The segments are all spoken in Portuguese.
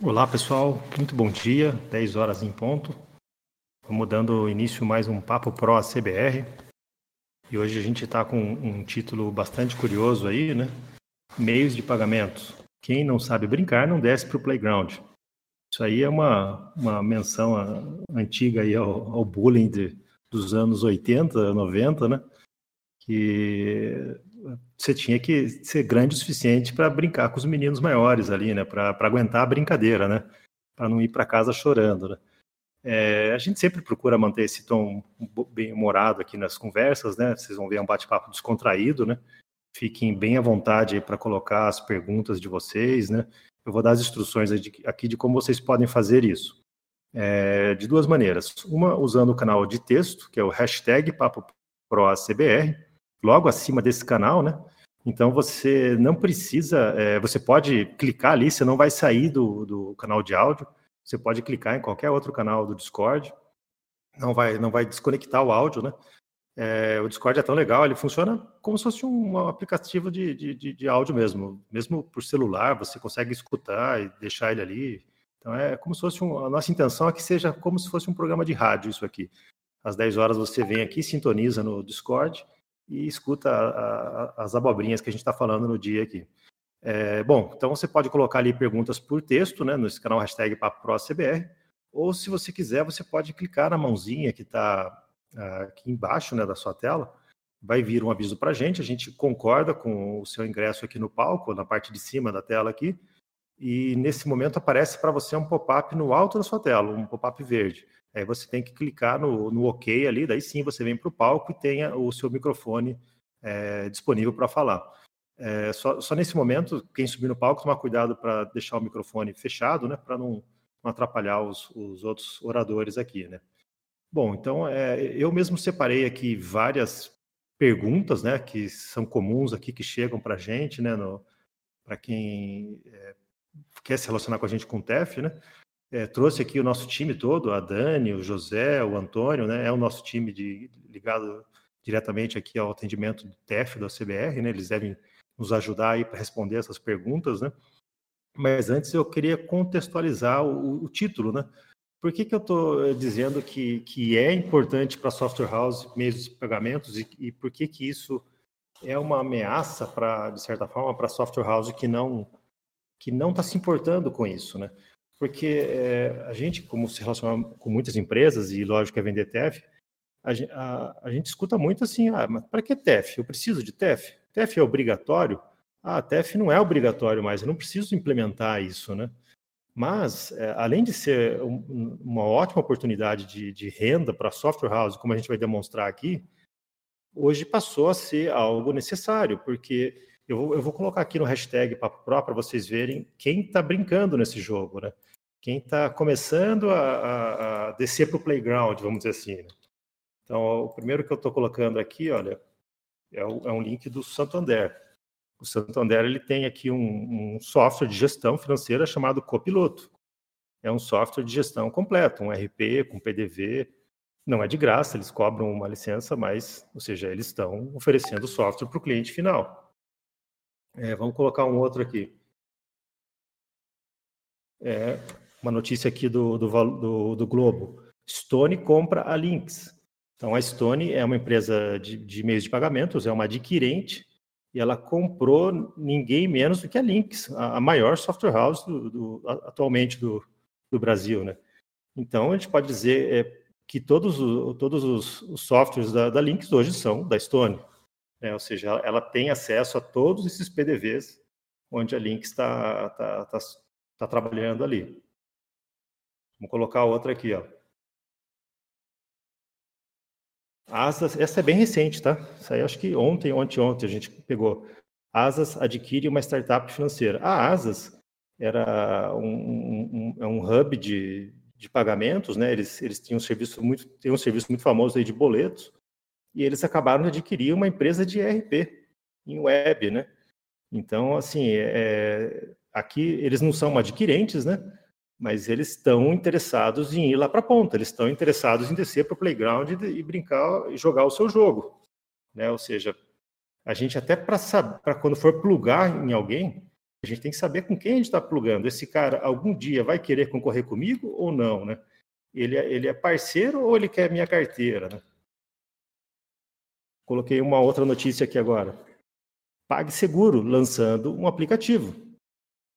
Olá, pessoal. Muito bom dia. 10 horas em ponto. Estamos dando início mais um Papo Pro CBR. E hoje a gente está com um título bastante curioso aí, né? Meios de pagamento. Quem não sabe brincar não desce para o playground. Isso aí é uma, uma menção antiga aí ao, ao bullying de, dos anos 80, 90, né? Que você tinha que ser grande o suficiente para brincar com os meninos maiores ali, né? Para aguentar a brincadeira, né? Para não ir para casa chorando, né? É, a gente sempre procura manter esse tom bem humorado aqui nas conversas, né? Vocês vão ver um bate-papo descontraído, né? Fiquem bem à vontade para colocar as perguntas de vocês, né? Eu vou dar as instruções aqui de como vocês podem fazer isso. É, de duas maneiras. Uma, usando o canal de texto, que é o hashtag PapoProACBR, logo acima desse canal, né? Então você não precisa, é, você pode clicar ali, você não vai sair do, do canal de áudio, você pode clicar em qualquer outro canal do Discord, não vai, não vai desconectar o áudio, né? É, o Discord é tão legal, ele funciona como se fosse um aplicativo de, de, de, áudio mesmo. Mesmo por celular, você consegue escutar e deixar ele ali. Então é como se fosse um, a nossa intenção é que seja como se fosse um programa de rádio isso aqui. Às 10 horas você vem aqui, sintoniza no Discord e escuta a, a, as abobrinhas que a gente está falando no dia aqui. É, bom, então você pode colocar ali perguntas por texto, né, nesse canal hashtag PapoProCBR, ou se você quiser, você pode clicar na mãozinha que está uh, aqui embaixo né, da sua tela, vai vir um aviso para a gente, a gente concorda com o seu ingresso aqui no palco, na parte de cima da tela aqui, e nesse momento aparece para você um pop-up no alto da sua tela, um pop-up verde. Aí você tem que clicar no, no OK ali, daí sim você vem para o palco e tenha o seu microfone é, disponível para falar. É, só, só, nesse momento, quem subir no palco, tomar cuidado para deixar o microfone fechado, né, para não, não, atrapalhar os, os, outros oradores aqui, né. Bom, então é, eu mesmo separei aqui várias perguntas, né, que são comuns aqui que chegam para a gente, né, para quem quer se relacionar com a gente com o TEF, né é, trouxe aqui o nosso time todo, a Dani, o José, o Antônio, né? É o nosso time de, ligado diretamente aqui ao atendimento do TEF da CBR, né? Eles devem nos ajudar aí para responder essas perguntas, né? Mas antes eu queria contextualizar o, o título, né? Por que, que eu estou eh, dizendo que, que é importante para software house meios de pagamentos e, e por que que isso é uma ameaça para, de certa forma, para software house que não que não está se importando com isso, né? Porque é, a gente, como se relaciona com muitas empresas, e lógico é vender TEF, a, a, a gente escuta muito assim, ah, mas para que TEF? Eu preciso de TEF? TEF é obrigatório? Ah, TEF não é obrigatório mais, eu não preciso implementar isso, né? Mas, é, além de ser um, uma ótima oportunidade de, de renda para software house, como a gente vai demonstrar aqui, hoje passou a ser algo necessário, porque eu vou, eu vou colocar aqui no hashtag para vocês verem quem está brincando nesse jogo, né? Quem está começando a, a, a descer para o playground, vamos dizer assim. Né? Então, o primeiro que eu estou colocando aqui, olha, é, o, é, um link do Santander. O Santander ele tem aqui um, um software de gestão financeira chamado Copiloto. É um software de gestão completo, um RP com PDV. Não é de graça, eles cobram uma licença, mas, ou seja, eles estão oferecendo software para o cliente final. É, vamos colocar um outro aqui. É, uma notícia aqui do, do, do, do, Globo. Stone compra a Lynx. Então, a Stone é uma empresa de, de meios de pagamentos, é uma adquirente, e ela comprou ninguém menos do que a Lynx, a, a maior software house do, do, atualmente do, do Brasil. Né? Então, a gente pode dizer é, que todos, todos os, os softwares da, da Lynx hoje são da Stone. Né? Ou seja, ela tem acesso a todos esses PDVs onde a Lynx está tá, tá, tá trabalhando ali. Vamos colocar outra aqui, ó. Asas, essa é bem recente, tá? Isso aí acho que ontem, ontem, ontem a gente pegou. Asas adquire uma startup financeira. A Asas era um, um, é um hub de, de pagamentos, né? Eles, eles tinham um serviço muito, tem um serviço muito famoso aí de boletos, e eles acabaram de adquirir uma empresa de ERP em web, né? Então, assim, é, aqui eles não são adquirentes, né? Mas eles estão interessados em ir lá para a ponta, eles estão interessados em descer para o playground e, e brincar e jogar o seu jogo, né? Ou seja, a gente até para quando for plugar em alguém, A gente tem que saber com quem a gente está plugando. Esse cara algum dia vai querer concorrer comigo ou não, né? Ele é, ele é parceiro ou ele quer minha carteira, né? Coloquei uma outra notícia aqui agora. PagSeguro lançando um aplicativo.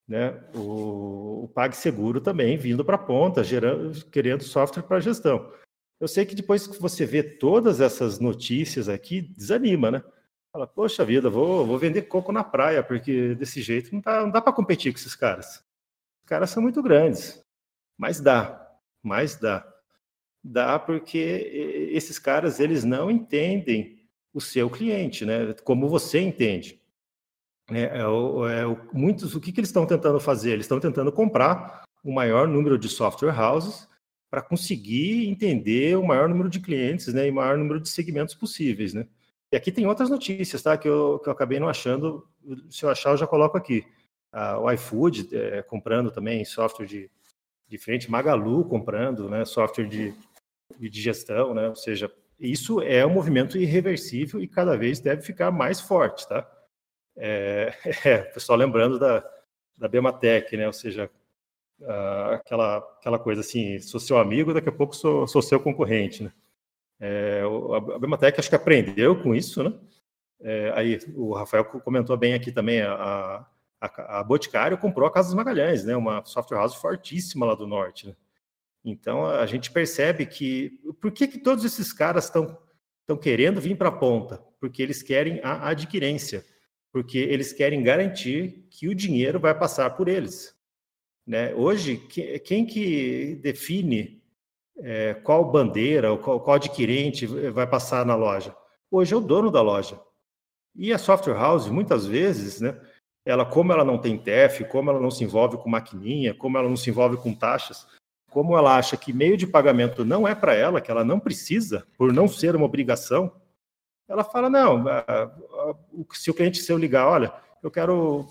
Né? O, o PagSeguro também vindo para a ponta, gerando, querendo software para gestão. Eu sei que depois que você vê todas essas notícias aqui, desanima, né? Fala, poxa vida, vou, vou vender coco na praia, porque desse jeito não, tá, não dá para competir com esses caras. Os caras são muito grandes. Mas dá, mas dá. Dá porque esses caras, eles não entendem o seu cliente, né? Como você entende. É, é, é, muitos, o que, que eles estão tentando fazer? Eles estão tentando comprar o maior número de software houses para conseguir entender o maior número de clientes, né, e maior número de segmentos possíveis, né? E aqui tem outras notícias, tá, que eu, que eu acabei não achando. Se eu achar, eu já coloco aqui. Ah, o iFood é, comprando também software de, de frente, Magalu comprando, né, software de, de gestão, né? Ou seja, isso é um movimento irreversível e cada vez deve ficar mais forte, tá? É, é pessoal lembrando da, da Bematec, né? Ou seja, uh, aquela, aquela coisa assim, sou seu amigo, daqui a pouco sou, sou seu concorrente, né? É, a Bematec acho que aprendeu com isso, né? É, aí o Rafael comentou bem aqui também, a, a, a Boticário comprou a Casas Magalhães, né? Uma software house fortíssima lá do norte, né? Então a gente percebe que por que, que todos esses caras estão estão querendo vir para a ponta? Porque eles querem a adquirência, porque eles querem garantir que o dinheiro vai passar por eles. Né? Hoje, que, quem que define é, qual bandeira ou qual, qual adquirente vai passar na loja? Hoje é o dono da loja. E a software house, muitas vezes, né, ela, como ela não tem TEF, como ela não se envolve com maquininha, como ela não se envolve com taxas, como ela acha que meio de pagamento não é para ela, que ela não precisa, por não ser uma obrigação, ela fala: não, se o cliente seu ligar, olha, eu quero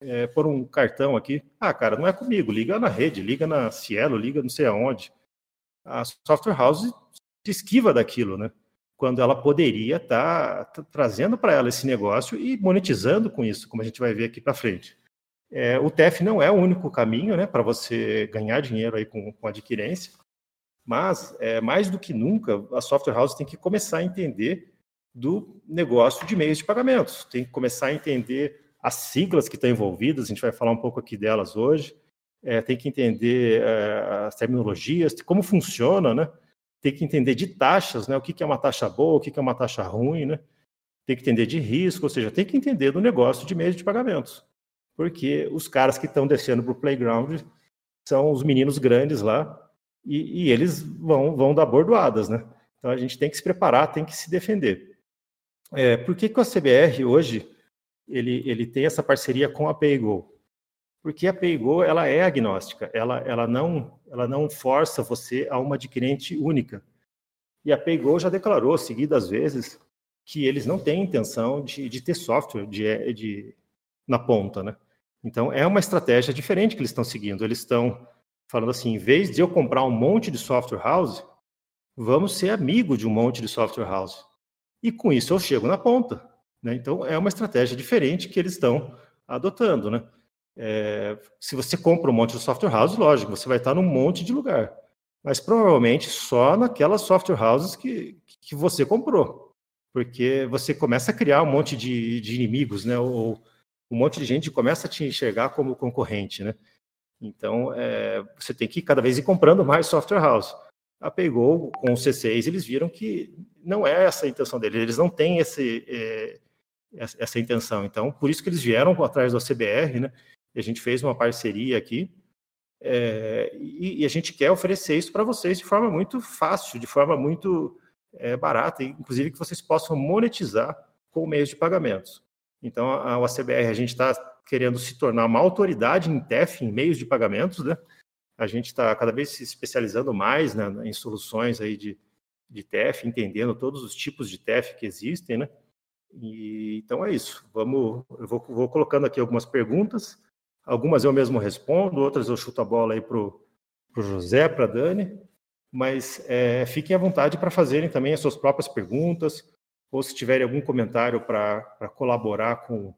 é, pôr um cartão aqui. Ah, cara, não é comigo, liga na rede, liga na Cielo, liga não sei aonde. A software house se esquiva daquilo, né? Quando ela poderia estar tá, trazendo para ela esse negócio e monetizando com isso, como a gente vai ver aqui para frente. É, o TEF não é o único caminho né, para você ganhar dinheiro aí com, com adquirência, mas é, mais do que nunca a software house tem que começar a entender do negócio de meios de pagamentos, tem que começar a entender as siglas que estão envolvidas, a gente vai falar um pouco aqui delas hoje, é, tem que entender é, as terminologias, como funciona, né? Tem que entender de taxas, né? O que, que é uma taxa boa, o que, que é uma taxa ruim, né? Tem que entender de risco, ou seja, tem que entender do negócio de meios de pagamentos porque os caras que estão descendo para o playground são os meninos grandes lá e, e, eles vão, vão dar bordoadas, né? Então a gente tem que se preparar, tem que se defender. É, por que, que o CBR hoje ele, ele tem essa parceria com a PayGo? Porque a PayGo ela é agnóstica, ela, ela, não, ela não força você a uma adquirente única. E a PayGo já declarou seguidas vezes que eles não têm intenção de, de ter software de, de, na ponta, né? Então, é uma estratégia diferente que eles estão seguindo. Eles estão falando assim, em vez de eu comprar um monte de software house, vamos ser amigo de um monte de software house. E com isso eu chego na ponta. Né? Então, é uma estratégia diferente que eles estão adotando. Né? É, se você compra um monte de software house, lógico, você vai estar num monte de lugar. Mas provavelmente só naquelas software houses que, que você comprou. Porque você começa a criar um monte de, de inimigos, né? Ou, um monte de gente começa a te enxergar como concorrente, né? Então, é, você tem que cada vez ir comprando mais software house. A Paygo, com o C6, eles viram que não é essa a intenção deles, eles não têm esse, é, essa intenção. Então, por isso que eles vieram atrás do CBR, né? E a gente fez uma parceria aqui, é, e, e, a gente quer oferecer isso para vocês de forma muito fácil, de forma muito é, barata, inclusive que vocês possam monetizar com meios de pagamentos. Então, a OCBR, a gente está querendo se tornar uma autoridade em TEF, em meios de pagamentos, né? A gente está cada vez se especializando mais né, em soluções aí de, de TEF, entendendo todos os tipos de TEF que existem, né? E, então é isso. Vamos, eu vou, vou colocando aqui algumas perguntas. Algumas eu mesmo respondo, outras eu chuto a bola aí para o José, para a Dani. Mas é, fiquem à vontade para fazerem também as suas próprias perguntas, ou se tiverem algum comentário para colaborar com,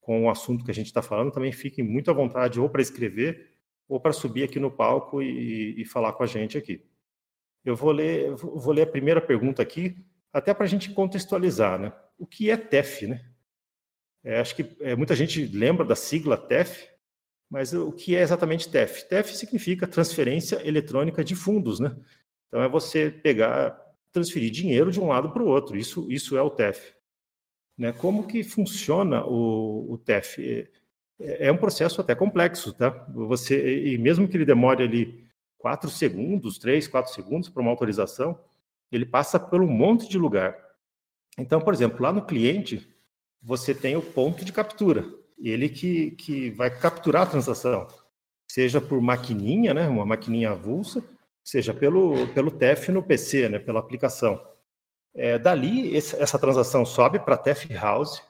com o assunto que a gente está falando, também fiquem muito à vontade ou para escrever ou para subir aqui no palco e, e, falar com a gente aqui. Eu vou ler, vou ler a primeira pergunta aqui, até para a gente contextualizar, né? O que é TEF, né? É, acho que é, muita gente lembra da sigla TEF, mas o que é exatamente TEF? TEF significa transferência eletrônica de fundos, né? Então é você pegar, transferir dinheiro de um lado para o outro. Isso, isso é o TEF. Né? Como que funciona o, o TEF? É, é um processo até complexo, tá? Você e mesmo que ele demore ali quatro segundos, três, quatro segundos para uma autorização, ele passa por um monte de lugar. Então, por exemplo, lá no cliente você tem o ponto de captura ele que, que vai capturar a transação, seja por maquininha, né, uma maquininha avulsa, seja pelo, pelo TEF no PC, né, pela aplicação. É, dali, esse, essa transação sobe para TEF House.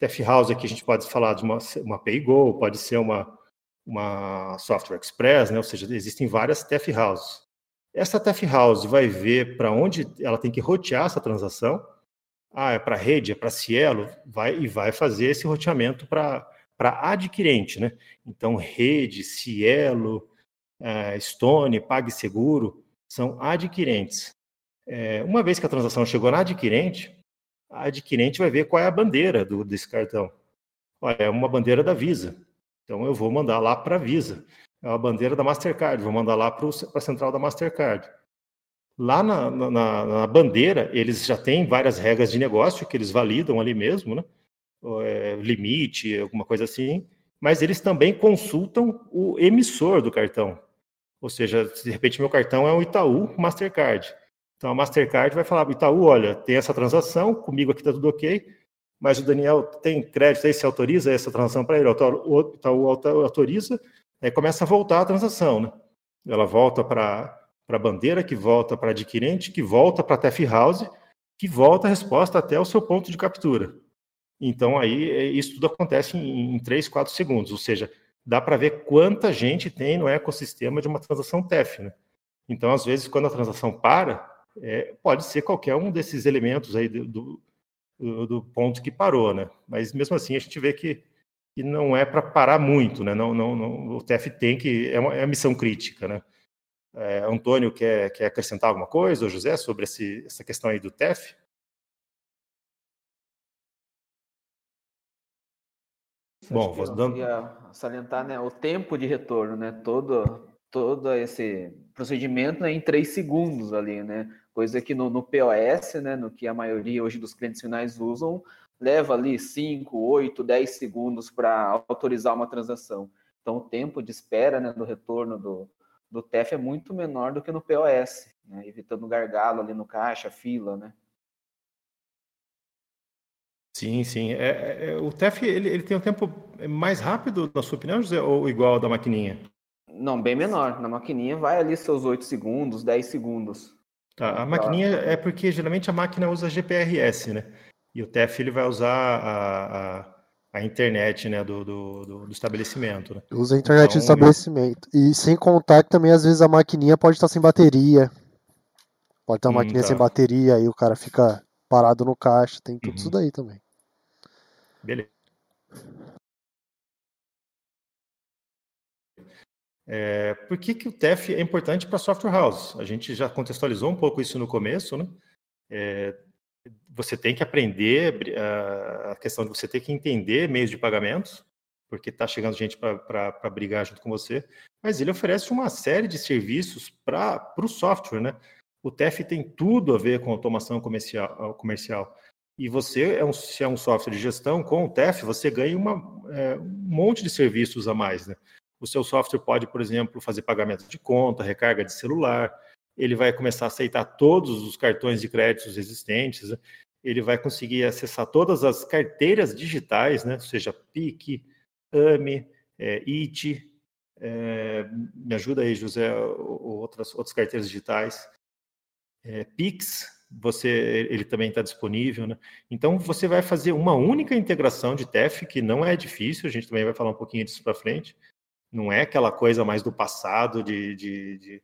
TEF House aqui a gente pode falar de uma, uma PayGo, pode ser uma, uma Software Express, né, ou seja, existem várias TEF Houses. Essa TEF House vai ver para onde ela tem que rotear essa transação, ah, é para rede, é para Cielo, vai e vai fazer esse roteamento para adquirente, né? Então, rede, Cielo, Stone, PagSeguro, são adquirentes. É, uma vez que a transação chegou na adquirente, a adquirente vai ver qual é a bandeira do, desse cartão. Olha, é uma bandeira da Visa. Então, eu vou mandar lá para a Visa. É uma bandeira da Mastercard, vou mandar lá para a central da Mastercard. Lá na, na, na, bandeira, eles já têm várias regras de negócio que eles validam ali mesmo, né? É, limite, alguma coisa assim, mas eles também consultam o emissor do cartão. Ou seja, de repente meu cartão é um Itaú Mastercard. Então a Mastercard vai falar, Itaú, olha, tem essa transação, comigo aqui está tudo ok, mas o Daniel tem crédito aí, se autoriza essa transação para ele, o Itaú autoriza, aí começa a voltar a transação, né? Ela volta para para a bandeira, que volta para adquirente, que volta para a TF House, que volta a resposta até o seu ponto de captura. Então, aí, é, isso tudo acontece em, em 3, 4 segundos, ou seja, dá para ver quanta gente tem no ecossistema de uma transação TEF. Né? Então, às vezes, quando a transação para, é, pode ser qualquer um desses elementos aí do, do, do, ponto que parou, né? Mas mesmo assim, a gente vê que, que não é para parar muito, né? Não, não, não, o TEF tem que é uma, é uma missão crítica, né? É, Antônio quer, quer acrescentar alguma coisa, ou José, sobre esse, essa questão aí do TEF? Bom, vou dando... salientar né, o tempo de retorno, né? Todo, todo esse procedimento né, em três segundos ali, né? Coisa que no, no POS, né, no que a maioria hoje dos clientes finais usam, leva ali 5, 8, 10 segundos para autorizar uma transação. Então, o tempo de espera né, do retorno do, do TEF é muito menor do que no POS, né? evitando gargalo ali no caixa, fila, né? Sim, sim. É, é, é o TEF ele, ele tem um tempo mais rápido, na sua opinião, José, ou igual ao da maquininha? Não, bem menor. Na maquininha vai ali seus 8 segundos, 10 segundos. Tá, a maquininha é porque geralmente a máquina usa GPRS, né? E o TEF ele vai usar a, a a internet né, do, do, do, estabelecimento. Né? Usa a internet então, do estabelecimento. E sem contar que também às vezes a maquininha pode estar sem bateria. Pode estar uma hum, maquininha tá. sem bateria, aí o cara fica parado no caixa. Tem tudo uhum. isso daí também. Beleza. É, por que, que o TEF é importante para software house? A gente já contextualizou um pouco isso no começo, né? É, você tem que aprender a questão de você ter que entender meios de pagamentos, porque está chegando gente para brigar junto com você, mas ele oferece uma série de serviços para o software, né? O TEF tem tudo a ver com automação comercial. comercial. E você, é um, se é um software de gestão, com o TEF, você ganha uma, é, um monte de serviços a mais, né? O seu software pode, por exemplo, fazer pagamento de conta, recarga de celular, ele vai começar a aceitar todos os cartões de créditos existentes, né? ele vai conseguir acessar todas as carteiras digitais, né? ou seja, PIC, AME, é, IT, é, me ajuda aí, José, outras, outras carteiras digitais, é, PIX, você, ele também está disponível, né? Então, você vai fazer uma única integração de TEF, que não é difícil, a gente também vai falar um pouquinho disso para frente, não é aquela coisa mais do passado de, de, de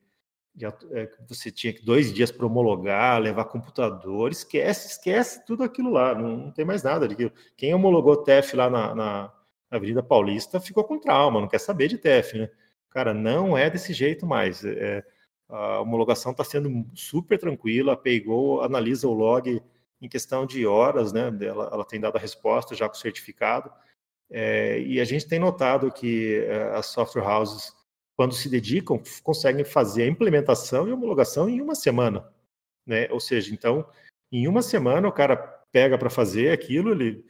é, você tinha que dois dias para homologar, levar computador, esquece, esquece tudo aquilo lá, não, não tem mais nada. De, quem homologou TEF lá na, na, Avenida Paulista ficou com trauma, não quer saber de TEF, né? Cara, não é desse jeito mais. É, a homologação está sendo super tranquila, a Paygo analisa o log em questão de horas, né? Ela, ela tem dado a resposta já com o certificado. É, e a gente tem notado que é, as software houses, quando se dedicam, conseguem fazer a implementação e homologação em uma semana. Né? Ou seja, então, em uma semana o cara pega para fazer aquilo, ele,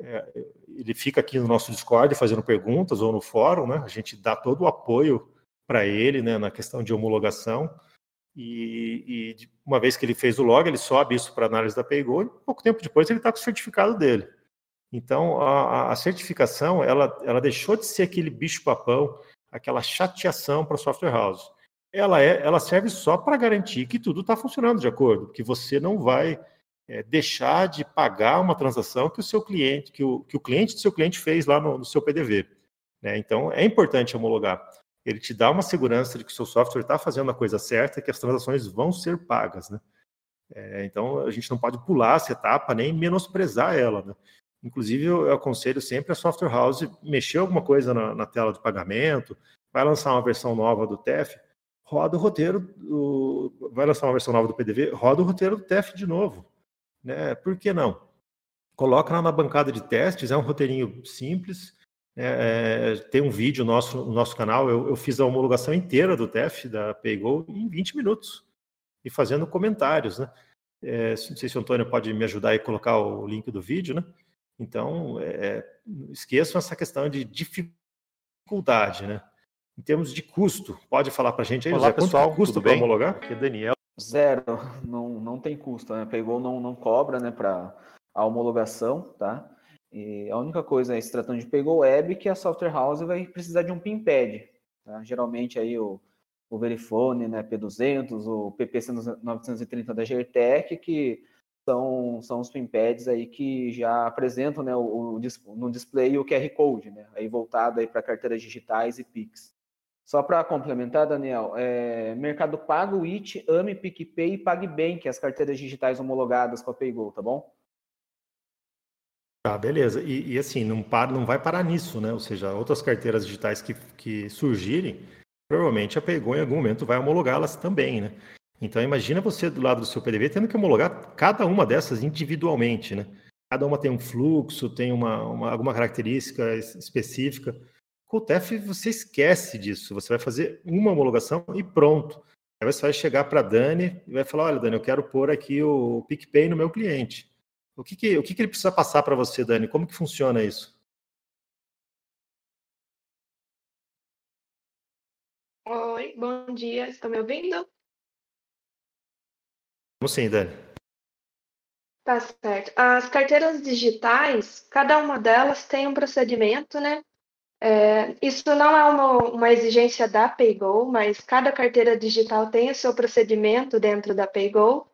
é, ele fica aqui no nosso Discord fazendo perguntas ou no fórum, né? A gente dá todo o apoio para ele né, na questão de homologação. E, e, uma vez que ele fez o log, ele sobe isso para análise da Paygo e pouco tempo depois ele está com o certificado dele. Então, a, a, certificação, ela, ela deixou de ser aquele bicho-papão, aquela chateação para a software house. Ela, é, ela serve só para garantir que tudo está funcionando de acordo, que você não vai é, deixar de pagar uma transação que o seu cliente, que o, que o cliente do seu cliente fez lá no, no seu PDV. Né? Então, é importante homologar ele te dá uma segurança de que o seu software está fazendo a coisa certa e que as transações vão ser pagas, né? É, então, a gente não pode pular essa etapa nem menosprezar ela, né? Inclusive, eu, eu aconselho sempre a software house mexer alguma coisa na, na, tela de pagamento, vai lançar uma versão nova do TEF, roda o roteiro, do, vai lançar uma versão nova do PDV, roda o roteiro do TEF de novo, né? Por que não? Coloca lá na bancada de testes, é um roteirinho simples, é, é, tem um vídeo nosso no nosso canal, eu, eu, fiz a homologação inteira do TEF da PayGo em 20 minutos e fazendo comentários, né? É, não sei se o Antônio pode me ajudar e colocar o link do vídeo, né? Então, é, esqueçam essa questão de dificuldade, né? Em termos de custo, pode falar para a gente aí, Olá, José, pessoal, quanto custa para homologar? Porque Daniel... Zero, não, não tem custo, né? Paygo não, não cobra, né, para a homologação, tá? E a única coisa, se tratando de Paygo Web, que a software house vai precisar de um PIN pad. Tá? Geralmente aí o, o Verifone, né, P200, o PP930 da Gertec, que são, são os PIN pads aí que já apresentam né, o, o, no display o QR Code, né, aí voltado aí para carteiras digitais e Pix. Só para complementar, Daniel, é, Mercado Pago, IT, AME, PicPay e PagBank, as carteiras digitais homologadas com a Paygo, tá bom? Tá, beleza. E, e, assim, não, para, não vai parar nisso, né? Ou seja, outras carteiras digitais que, que surgirem, provavelmente a Paygo em algum momento vai homologá-las também, né? Então imagina você do lado do seu PDV tendo que homologar cada uma dessas individualmente, né? Cada uma tem um fluxo, tem uma, uma alguma característica específica. Com o TEF você esquece disso, você vai fazer uma homologação e pronto. Aí você vai chegar para a Dani e vai falar, olha Dani, eu quero pôr aqui o PicPay no meu cliente. O que, que, o que, que ele precisa passar para você, Dani? Como que funciona isso? Oi, bom dia. Estão me ouvindo? Como sim, Dani? Tá certo. As carteiras digitais, cada uma delas tem um procedimento, né? É, isso não é uma, uma exigência da PayGo, mas cada carteira digital tem o seu procedimento dentro da PayGo.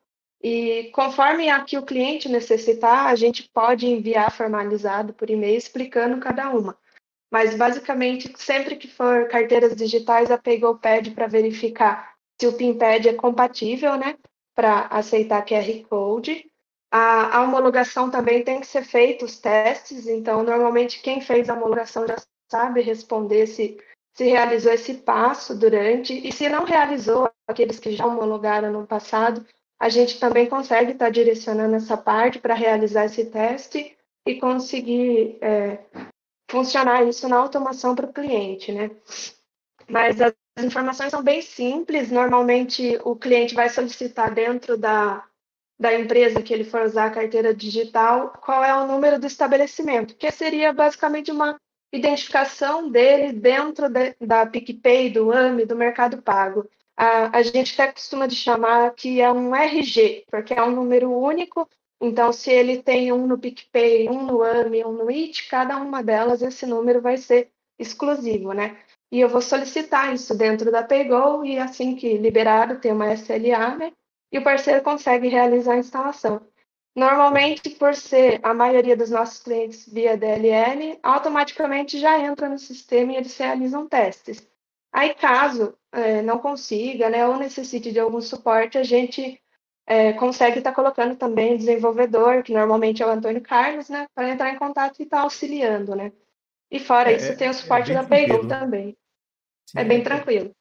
E conforme a que o cliente necessitar, a gente pode enviar formalizado por e-mail explicando cada uma. Mas basicamente, sempre que for carteiras digitais, a Paygo pede para verificar se o PINPAD é compatível, né, para aceitar QR Code. A, a, homologação também tem que ser feita os testes, então normalmente quem fez a homologação já sabe responder se, se realizou esse passo durante, e se não realizou, aqueles que já homologaram no passado, a gente também consegue estar tá direcionando essa parte para realizar esse teste e conseguir é, funcionar isso na automação para o cliente, né? Mas as informações são bem simples. Normalmente o cliente vai solicitar dentro da, da empresa que ele for usar a carteira digital qual é o número do estabelecimento, que seria basicamente uma identificação dele dentro de, da PicPay, do AMI, do Mercado Pago a, a gente até costuma de chamar que é um RG, porque é um número único. Então, se ele tem um no PicPay, um no AMI, um no IT, cada uma delas, esse número vai ser exclusivo, né? E eu vou solicitar isso dentro da Paygo e assim que liberado, tem uma SLA, né? E o parceiro consegue realizar a instalação. Normalmente, por ser a maioria dos nossos clientes via DLL, automaticamente já entra no sistema e eles realizam testes. Aí, caso é, não consiga, né, ou necessite de algum suporte, a gente é, consegue estar tá colocando também desenvolvedor, que normalmente é o Antônio Carlos, né, para entrar em contato e estar tá auxiliando, né. E fora é, isso, tem o suporte é da Payroll também. Sim, é bem tranquilo.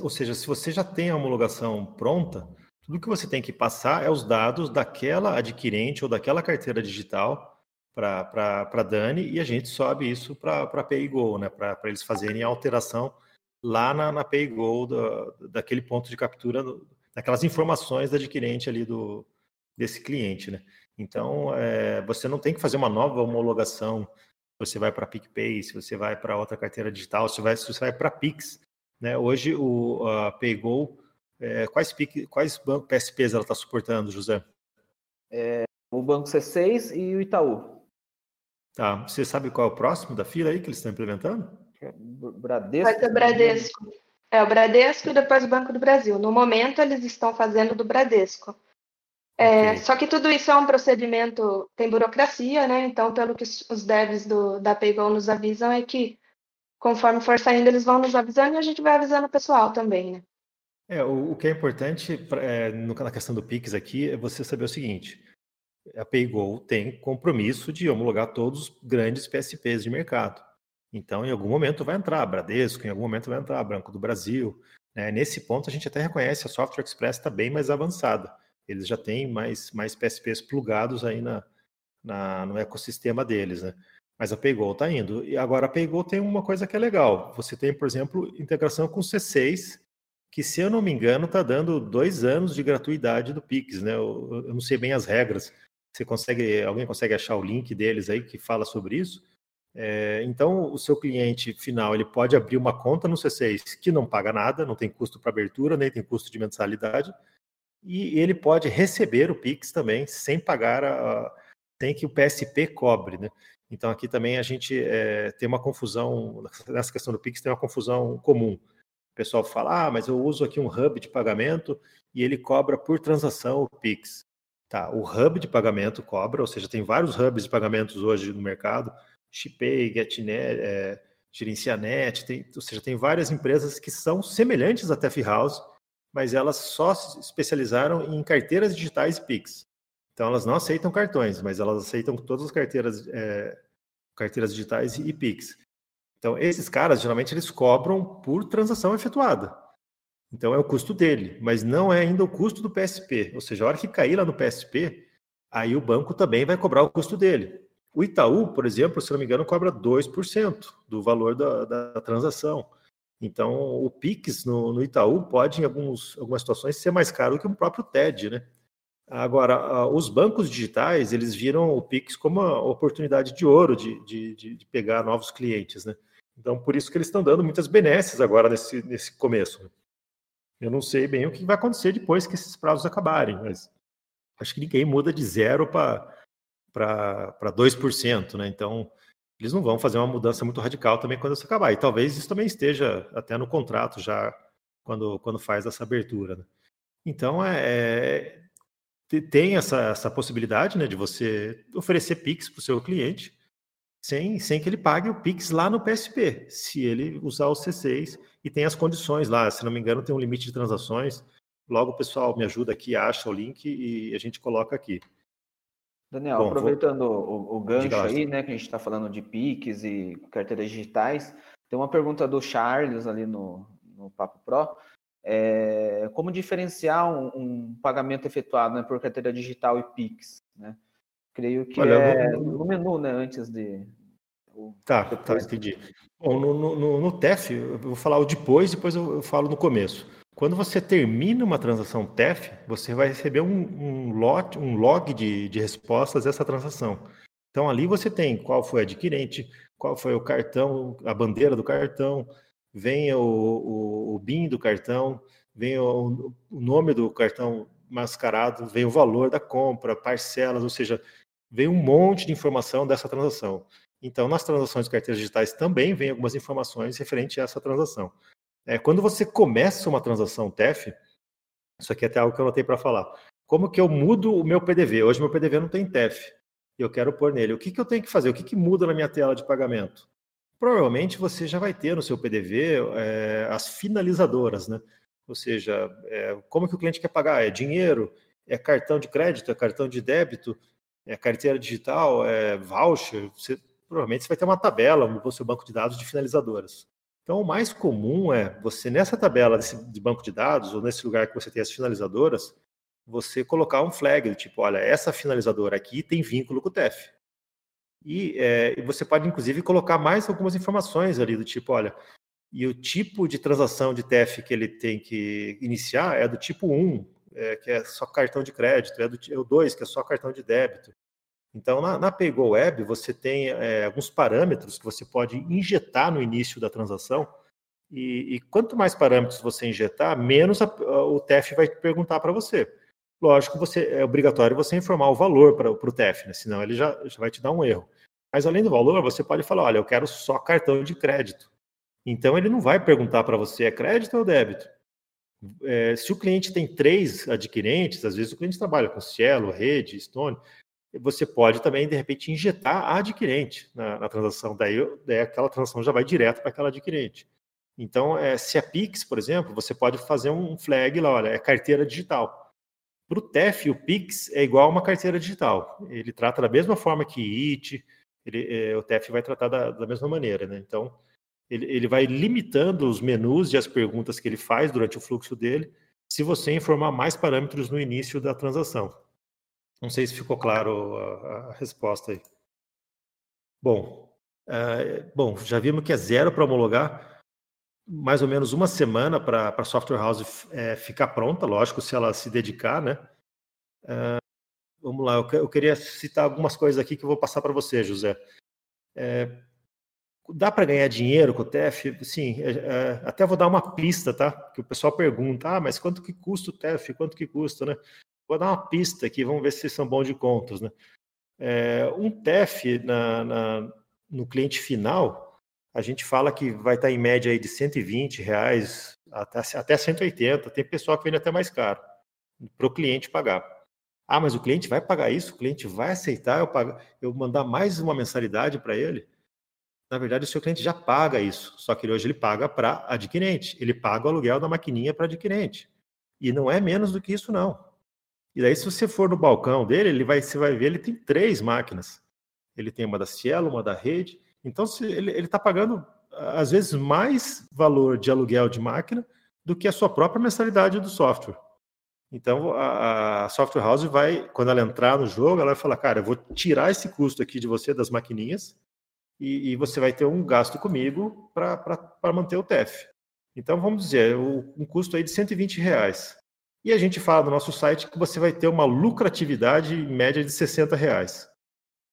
Ou seja, se você já tem a homologação pronta, tudo que você tem que passar é os dados daquela adquirente ou daquela carteira digital para a Dani e a gente sobe isso para a PayGo, né? para eles fazerem a alteração lá na, na PayGo da, daquele ponto de captura, daquelas informações da adquirente ali do, desse cliente. Né? Então, é, você não tem que fazer uma nova homologação você vai para PicPay, se você vai para outra carteira digital, se, vai, se você vai para Pix. Né? Hoje, o a PayGo, é, quais, quais bancos PSPs ela está suportando, José? É, o Banco C6 e o Itaú. Tá. Você sabe qual é o próximo da fila aí que eles estão implementando? É, Bradesco. Vai ser o Bradesco. É o Bradesco e depois o Banco do Brasil. No momento, eles estão fazendo do Bradesco. É, okay. Só que tudo isso é um procedimento, tem burocracia, né? Então, pelo que os devs do, da Paygo nos avisam, é que conforme for saindo, eles vão nos avisando e a gente vai avisando o pessoal também, né? É, o, o que é importante é, na questão do Pix aqui é você saber o seguinte: a Paygo tem compromisso de homologar todos os grandes PSPs de mercado. Então, em algum momento vai entrar Bradesco, em algum momento vai entrar Banco do Brasil. Né? Nesse ponto, a gente até reconhece a Software Express está bem mais avançada. Eles já têm mais, mais PSPs plugados aí na, na, no ecossistema deles, né? Mas a Paygo está indo. E agora a Paygo tem uma coisa que é legal. Você tem, por exemplo, integração com o C6, que, se eu não me engano, está dando dois anos de gratuidade do Pix, né? Eu, eu, não sei bem as regras. Você consegue, alguém consegue achar o link deles aí que fala sobre isso? É, então, o seu cliente final ele pode abrir uma conta no C6 que não paga nada, não tem custo para abertura, nem tem custo de mensalidade e ele pode receber o Pix também sem pagar, a, sem que o PSP cobre, né? Então aqui também a gente é, tem uma confusão, nessa questão do Pix tem uma confusão comum. O pessoal fala, ah, mas eu uso aqui um hub de pagamento e ele cobra por transação o Pix. Tá, o hub de pagamento cobra, ou seja, tem vários hubs de pagamentos hoje no mercado, Shipay, GetNet, é, Gerencianet, tem, ou seja, tem várias empresas que são semelhantes à Tef House, mas elas só se especializaram em carteiras digitais Pix. Então elas não aceitam cartões, mas elas aceitam todas as carteiras, é, carteiras digitais e Pix. Então esses caras geralmente eles cobram por transação efetuada. Então é o custo dele, mas não é ainda o custo do PSP. Ou seja, a hora que cair lá no PSP, aí o banco também vai cobrar o custo dele. O Itaú, por exemplo, se não me engano, cobra 2% do valor da, da transação. Então, o Pix no, no Itaú pode, em alguns, algumas situações, ser mais caro que o próprio TED, né? Agora, os bancos digitais, eles viram o Pix como uma oportunidade de ouro de, de, de pegar novos clientes, né? Então, por isso que eles estão dando muitas benesses agora nesse, nesse começo. Né? Eu não sei bem o que vai acontecer depois que esses prazos acabarem, mas acho que ninguém muda de zero para 2%, né? Então, eles não vão fazer uma mudança muito radical também quando isso acabar. E talvez isso também esteja até no contrato já quando, quando faz essa abertura. Né? Então, é, é, tem essa, essa possibilidade né, de você oferecer PIX para o seu cliente sem, sem que ele pague o PIX lá no PSP, se ele usar o C6 e tem as condições lá. Se não me engano, tem um limite de transações. Logo pessoal me ajuda aqui, acha o link e a gente coloca aqui. Daniel, Bom, aproveitando vou... o, o, gancho aí, né, que a gente está falando de PIX e carteiras digitais, tem uma pergunta do Charles ali no, no Papo Pro. É, como diferenciar um, um, pagamento efetuado né, por carteira digital e PIX? Né? Creio que Olha, é no, no menu, né, antes de. Tá, tá, entendi. Bom, no, no, no, TEF, eu vou falar o depois, depois eu falo no começo. Quando você termina uma transação TEF, você vai receber um, um, lot, um log de, de respostas dessa transação. Então ali você tem qual foi o adquirente, qual foi o cartão, a bandeira do cartão, vem o, o, o BIM do cartão, vem o, o, nome do cartão mascarado, vem o valor da compra, parcelas, ou seja, vem um monte de informação dessa transação. Então, nas transações de carteiras digitais também vem algumas informações referentes a essa transação. É, quando você começa uma transação TEF, isso aqui é até algo que eu anotei para falar. Como que eu mudo o meu PDV? Hoje meu PDV não tem TEF. Eu quero pôr nele. O que, que eu tenho que fazer? O que, que muda na minha tela de pagamento? Provavelmente você já vai ter no seu PDV é, as finalizadoras, né? Ou seja, é, como que o cliente quer pagar? É dinheiro? É cartão de crédito? É cartão de débito? É carteira digital? É voucher? Você provavelmente você vai ter uma tabela no seu banco de dados de finalizadoras. Então, o mais comum é você, nessa tabela de banco de dados, ou nesse lugar que você tem as finalizadoras, você colocar um flag, tipo, olha, essa finalizadora aqui tem vínculo com o TEF. E é, você pode, inclusive, colocar mais algumas informações ali, do tipo, olha, e o tipo de transação de TEF que ele tem que iniciar é do tipo 1, é, que é só cartão de crédito, é do é o 2, que é só cartão de débito. Então, na, na Paygo Web, você tem é, alguns parâmetros que você pode injetar no início da transação, e, e quanto mais parâmetros você injetar, menos a, a, o TEF vai perguntar para você. Lógico, você é obrigatório você informar o valor para o TEF, né? senão ele já, já vai te dar um erro. Mas além do valor, você pode falar: olha, eu quero só cartão de crédito. Então ele não vai perguntar para você é crédito ou débito. É, se o cliente tem três adquirentes, às vezes o cliente trabalha com Cielo, Rede, Stone, você pode também, de repente, injetar a adquirente na, na transação. Daí, daí aquela transação já vai direto para aquela adquirente. Então, é, se é Pix, por exemplo, você pode fazer um flag lá, olha, é carteira digital. Para o TEF, o Pix é igual a uma carteira digital. Ele trata da mesma forma que IT, ele, é, o TEF vai tratar da, da mesma maneira. Né? Então, ele, ele vai limitando os menus e as perguntas que ele faz durante o fluxo dele, se você informar mais parâmetros no início da transação. Não sei se ficou claro a, a resposta aí. Bom, uh, bom, já vimos que é zero para homologar, mais ou menos uma semana para a software house é, ficar pronta, lógico, se ela se dedicar, né? Uh, vamos lá, eu, eu, queria citar algumas coisas aqui que eu vou passar para você, José. É, dá para ganhar dinheiro com o TEF? Sim, é, até vou dar uma pista, tá? Que o pessoal pergunta, ah, mas quanto que custa o TEF? Quanto que custa, né? Vou dar uma pista aqui, vamos ver se são bons de contas. Né? É, um TEF na, na, no cliente final, a gente fala que vai estar em média aí de 120 reais até, até 180. Tem pessoal que vende até mais caro para o cliente pagar. Ah, mas o cliente vai pagar isso? O cliente vai aceitar eu, pagar, eu mandar mais uma mensalidade para ele? Na verdade, o seu cliente já paga isso, só que hoje ele paga para adquirente. Ele paga o aluguel da maquininha para adquirente. E não é menos do que isso, não. E daí, se você for no balcão dele, ele vai, você vai ver, ele tem três máquinas. Ele tem uma da Cielo, uma da rede. Então, se ele está pagando, às vezes, mais valor de aluguel de máquina do que a sua própria mensalidade do software. Então, a, a software house vai, quando ela entrar no jogo, ela vai falar, cara, eu vou tirar esse custo aqui de você, das maquininhas, e, e você vai ter um gasto comigo para manter o TEF. Então, vamos dizer, um custo aí de 120 reais. E a gente fala no nosso site que você vai ter uma lucratividade média de 60 reais.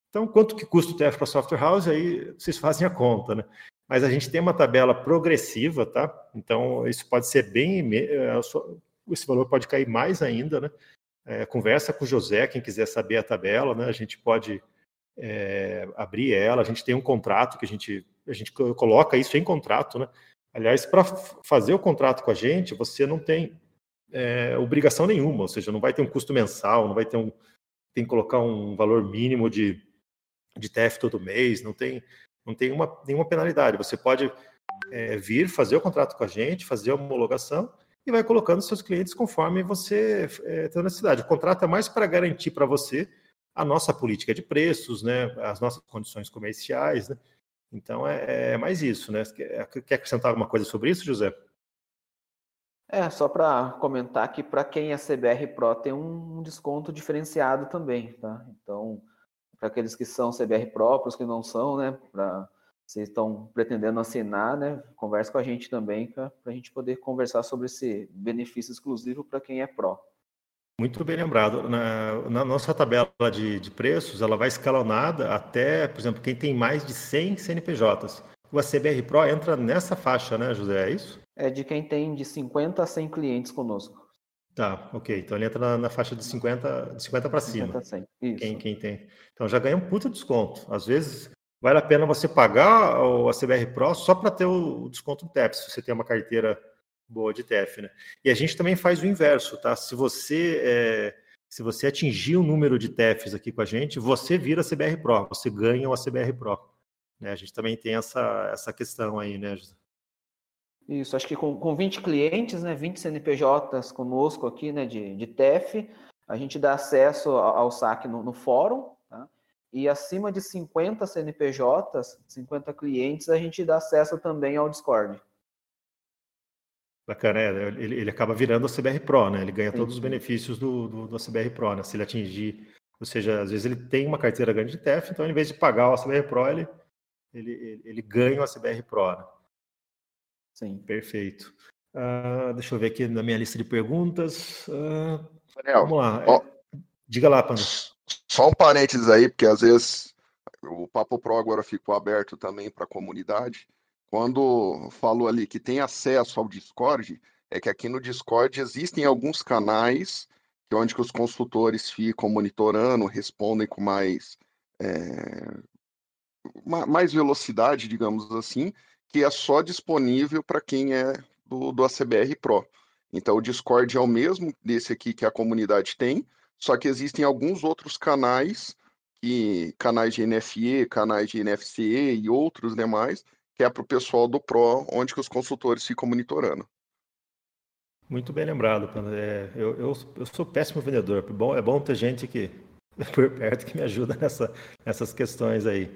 Então, quanto que custa o TF para software house? Aí vocês fazem a conta, né? Mas a gente tem uma tabela progressiva, tá? Então, isso pode ser bem. Eh, esse valor pode cair mais ainda, né? É, conversa com o José, quem quiser saber a tabela, né? A gente pode é, abrir ela, a gente tem um contrato que a gente, a gente coloca isso em contrato, né? Aliás, para fazer o contrato com a gente, você não tem é, obrigação nenhuma, ou seja, não vai ter um custo mensal, não vai ter um. Tem que colocar um valor mínimo de, de TEF todo mês, não tem, não tem uma, nenhuma penalidade. Você pode é, vir fazer o contrato com a gente, fazer a homologação e vai colocando seus clientes conforme você é, tem necessidade. O contrato é mais para garantir para você a nossa política de preços, né, as nossas condições comerciais, né? Então é, é mais isso, né? Quer, quer acrescentar alguma coisa sobre isso, José? É, só para comentar que para quem é CBR Pro tem um desconto diferenciado também, tá? Então, para aqueles que são CBR Pro, para os que não são, né? Para vocês estão pretendendo assinar, né? Converse com a gente também para a gente poder conversar sobre esse benefício exclusivo para quem é Pro. Muito bem lembrado. Na, na nossa tabela de, de, preços, ela vai escalonada até, por exemplo, quem tem mais de 100 CNPJs. O ACBR Pro entra nessa faixa, né, José? É isso? é de quem tem de 50 a 100 clientes conosco. Tá, ok. Então ele entra na, na faixa de 50, de 50 para cima. 50 a 100. Isso. Quem, quem tem. Então já ganha um puta desconto. Às vezes vale a pena você pagar a CBR Pro só para ter o desconto do TEP, se você tem uma carteira boa de TEF, né? E a gente também faz o inverso, tá? Se você é, se você atingir o número de TEFs aqui com a gente, você vira CBR Pro, você ganha o CBR Pro. Né? A gente também tem essa, essa questão aí, né, José? Isso, acho que com, com 20 clientes, né, 20 CNPJs conosco aqui, né, de, de TEF, a gente dá acesso ao, ao saque no, no fórum, tá? e acima de 50 CNPJs, 50 clientes, a gente dá acesso também ao Discord. Bacana, é, ele, ele acaba virando a CBR Pro, né? Ele ganha Sim. todos os benefícios do, do, do CBR Pro, né? Se ele atingir, ou seja, às vezes ele tem uma carteira grande de TEF, então em vez de pagar o CBR Pro, ele, ele, ele, ele ganha o CBR Pro, né? Sim. Perfeito. Uh, deixa eu ver aqui na minha lista de perguntas. Uh, Daniel, vamos lá. Ó, Diga lá, Panda. Só um parênteses aí, porque às vezes o Papo Pro agora ficou aberto também para a comunidade. Quando falou ali que tem acesso ao Discord, é que aqui no Discord existem alguns canais que é onde que os consultores ficam monitorando, respondem com mais, é, mais velocidade, digamos assim, que é só disponível para quem é do, do ACBR Pro. Então, o Discord é o mesmo desse aqui que a comunidade tem, só que existem alguns outros canais, que, canais de NFE, canais de NFCE e outros demais, que é para o pessoal do Pro, onde que os consultores ficam monitorando. Muito bem lembrado, é, eu, eu, eu, sou péssimo vendedor. É bom, é bom ter gente que por perto que me ajuda nessa, nessas questões aí.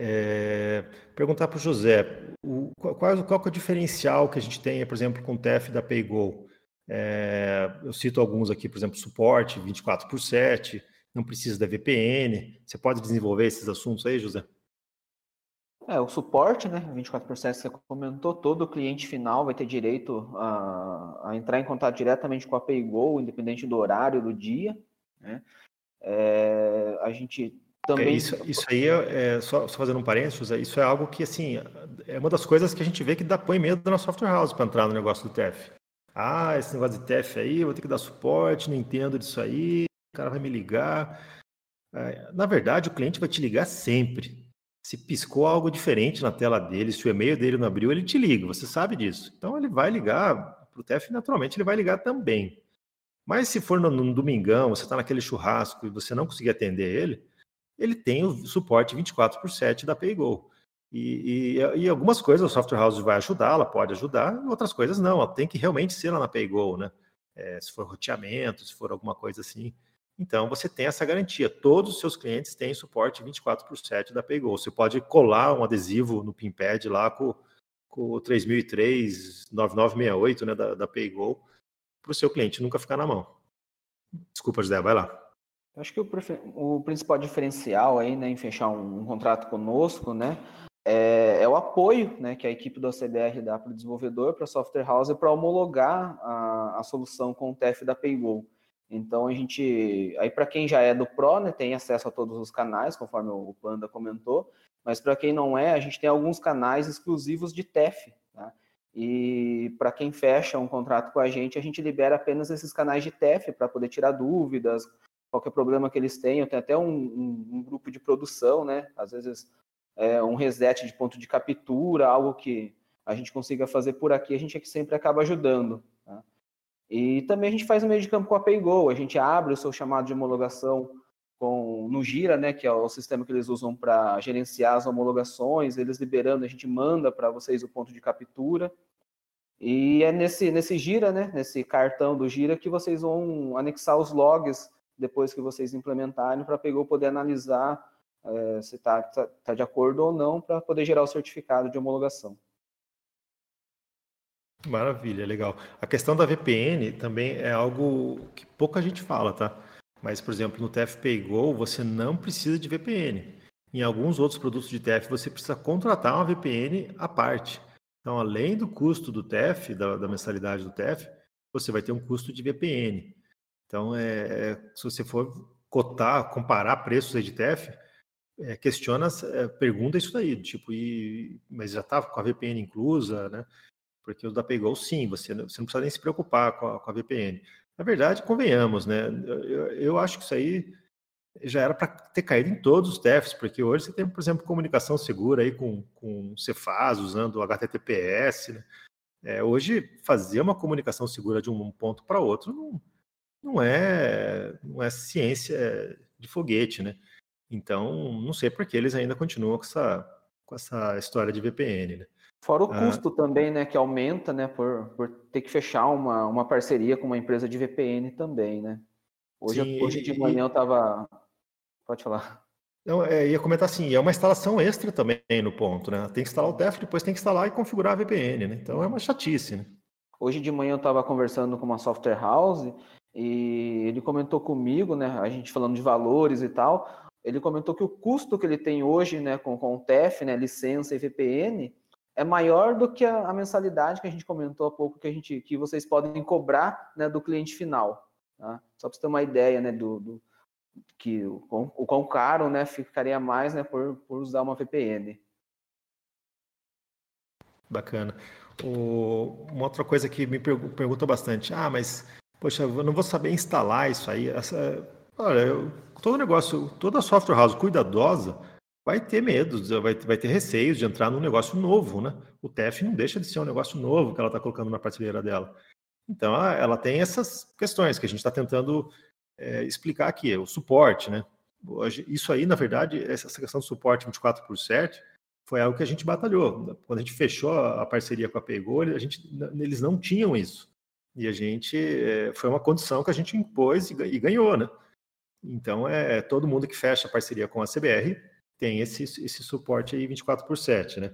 É, perguntar para o José, o, qual, qual é o diferencial que a gente tem, por exemplo, com o TEF da PayGo? É, eu cito alguns aqui, por exemplo, suporte 24 por 7, não precisa da VPN. Você pode desenvolver esses assuntos aí, José? É, o suporte, né, 24x7 você comentou, todo cliente final vai ter direito a, a, entrar em contato diretamente com a PayGo, independente do horário do dia, né? É, a gente também... É, isso, isso aí, é, é, só, só, fazendo um parênteses, isso é algo que, assim, é uma das coisas que a gente vê que dá põe medo na software house para entrar no negócio do TEF. Ah, esse negócio de TEF aí, vou ter que dar suporte, não entendo disso aí, o cara vai me ligar. É, na verdade, o cliente vai te ligar sempre se piscou algo diferente na tela dele, se o e-mail dele não abriu, ele te liga, você sabe disso. Então ele vai ligar para o TEF, naturalmente ele vai ligar também. Mas se for no, no domingão, você está naquele churrasco e você não conseguir atender ele, ele tem o suporte 24 por 7 da PayGo. E, e, e, algumas coisas o Software House vai ajudar, ela pode ajudar, outras coisas não, ela tem que realmente ser lá na PayGo, né? É, se for roteamento, se for alguma coisa assim. Então, você tem essa garantia. Todos os seus clientes têm suporte 24 por 7 da PayGo. Você pode colar um adesivo no PinPad lá com, com o 3003 9968 né, da, da PayGo para o seu cliente nunca ficar na mão. Desculpa, José, vai lá. Acho que o, o, principal diferencial aí, né, em fechar um, um contrato conosco, né, é, é, o apoio, né, que a equipe do OCBR dá para o desenvolvedor, para a software house, para homologar a, a, solução com o TF da PayGo. Então a gente, aí para quem já é do Pro, né, tem acesso a todos os canais, conforme o Panda comentou, mas para quem não é, a gente tem alguns canais exclusivos de TEF, tá? E para quem fecha um contrato com a gente, a gente libera apenas esses canais de TEF para poder tirar dúvidas, qualquer problema que eles tenham. Tem até um, um, um grupo de produção, né? Às vezes é, um reset de ponto de captura, algo que a gente consiga fazer por aqui, a gente é sempre acaba ajudando. Tá? E também a gente faz o meio de campo com a PayGo, a gente abre o seu chamado de homologação com, no Gira, né, que é o sistema que eles usam para gerenciar as homologações, eles liberando, a gente manda para vocês o ponto de captura. E é nesse, nesse Gira, né, nesse cartão do Gira, que vocês vão anexar os logs depois que vocês implementarem para a poder analisar é, se está tá, tá de acordo ou não para poder gerar o certificado de homologação. Maravilha, legal. A questão da VPN também é algo que pouca gente fala, tá? Mas, por exemplo, no TFP Go você não precisa de VPN. Em alguns outros produtos de TF você precisa contratar uma VPN à parte. Então, além do custo do TF, da, da mensalidade do TF, você vai ter um custo de VPN. Então, é, é, se você for cotar, comparar preços de TF, é, questiona, é, pergunta isso daí, tipo, e, mas já estava com a VPN inclusa, né? Porque o da PayGo, sim, você, você não precisa nem se preocupar com a, com a VPN. Na verdade, convenhamos, né? Eu, eu acho que isso aí já era para ter caído em todos os TEFs, porque hoje você tem, por exemplo, comunicação segura aí com, com Cefaz, usando o HTTPS, né? É, hoje, fazer uma comunicação segura de um ponto para outro não, não, é, não é ciência de foguete, né? Então, não sei por que eles ainda continuam com essa, com essa história de VPN, né? Fora o ah. custo também, né, que aumenta, né, por, por ter que fechar uma, uma parceria com uma empresa de VPN também, né? Hoje, Sim, hoje de manhã eu estava... Pode falar. Então, é, ia comentar assim, é uma instalação extra também no ponto, né? Tem que instalar o TEF, depois tem que instalar e configurar a VPN, né? Então é uma chatice, né? Hoje de manhã eu estava conversando com uma software house e ele comentou comigo, né? A gente falando de valores e tal. Ele comentou que o custo que ele tem hoje, né, com, com o TEF, né, licença e VPN, é maior do que a, a, mensalidade que a gente comentou há pouco que a gente que vocês podem cobrar, né, do cliente final. Tá? Só para ter uma ideia, né, do, do que o, o quão caro, né, ficaria mais, né, por, por usar uma VPN. Bacana. O, uma outra coisa que me pergunta bastante, ah, mas poxa, eu não vou saber instalar isso aí. Essa, olha, eu, todo negócio, toda software house cuidadosa vai ter medo, vai, vai ter receios de entrar num negócio novo, né? O TEF não deixa de ser um negócio novo que ela está colocando na prateleira dela. Então, ela tem essas questões que a gente está tentando é, explicar aqui, o suporte, né? Isso aí, na verdade, essa questão do suporte 24 por 7 foi algo que a gente batalhou. Quando a gente fechou a parceria com a Pegou, a gente, eles não tinham isso. E a gente, é, foi uma condição que a gente impôs e ganhou, né? Então, é, todo mundo que fecha parceria com a CBR tem esse, esse suporte aí 24 por 7, né?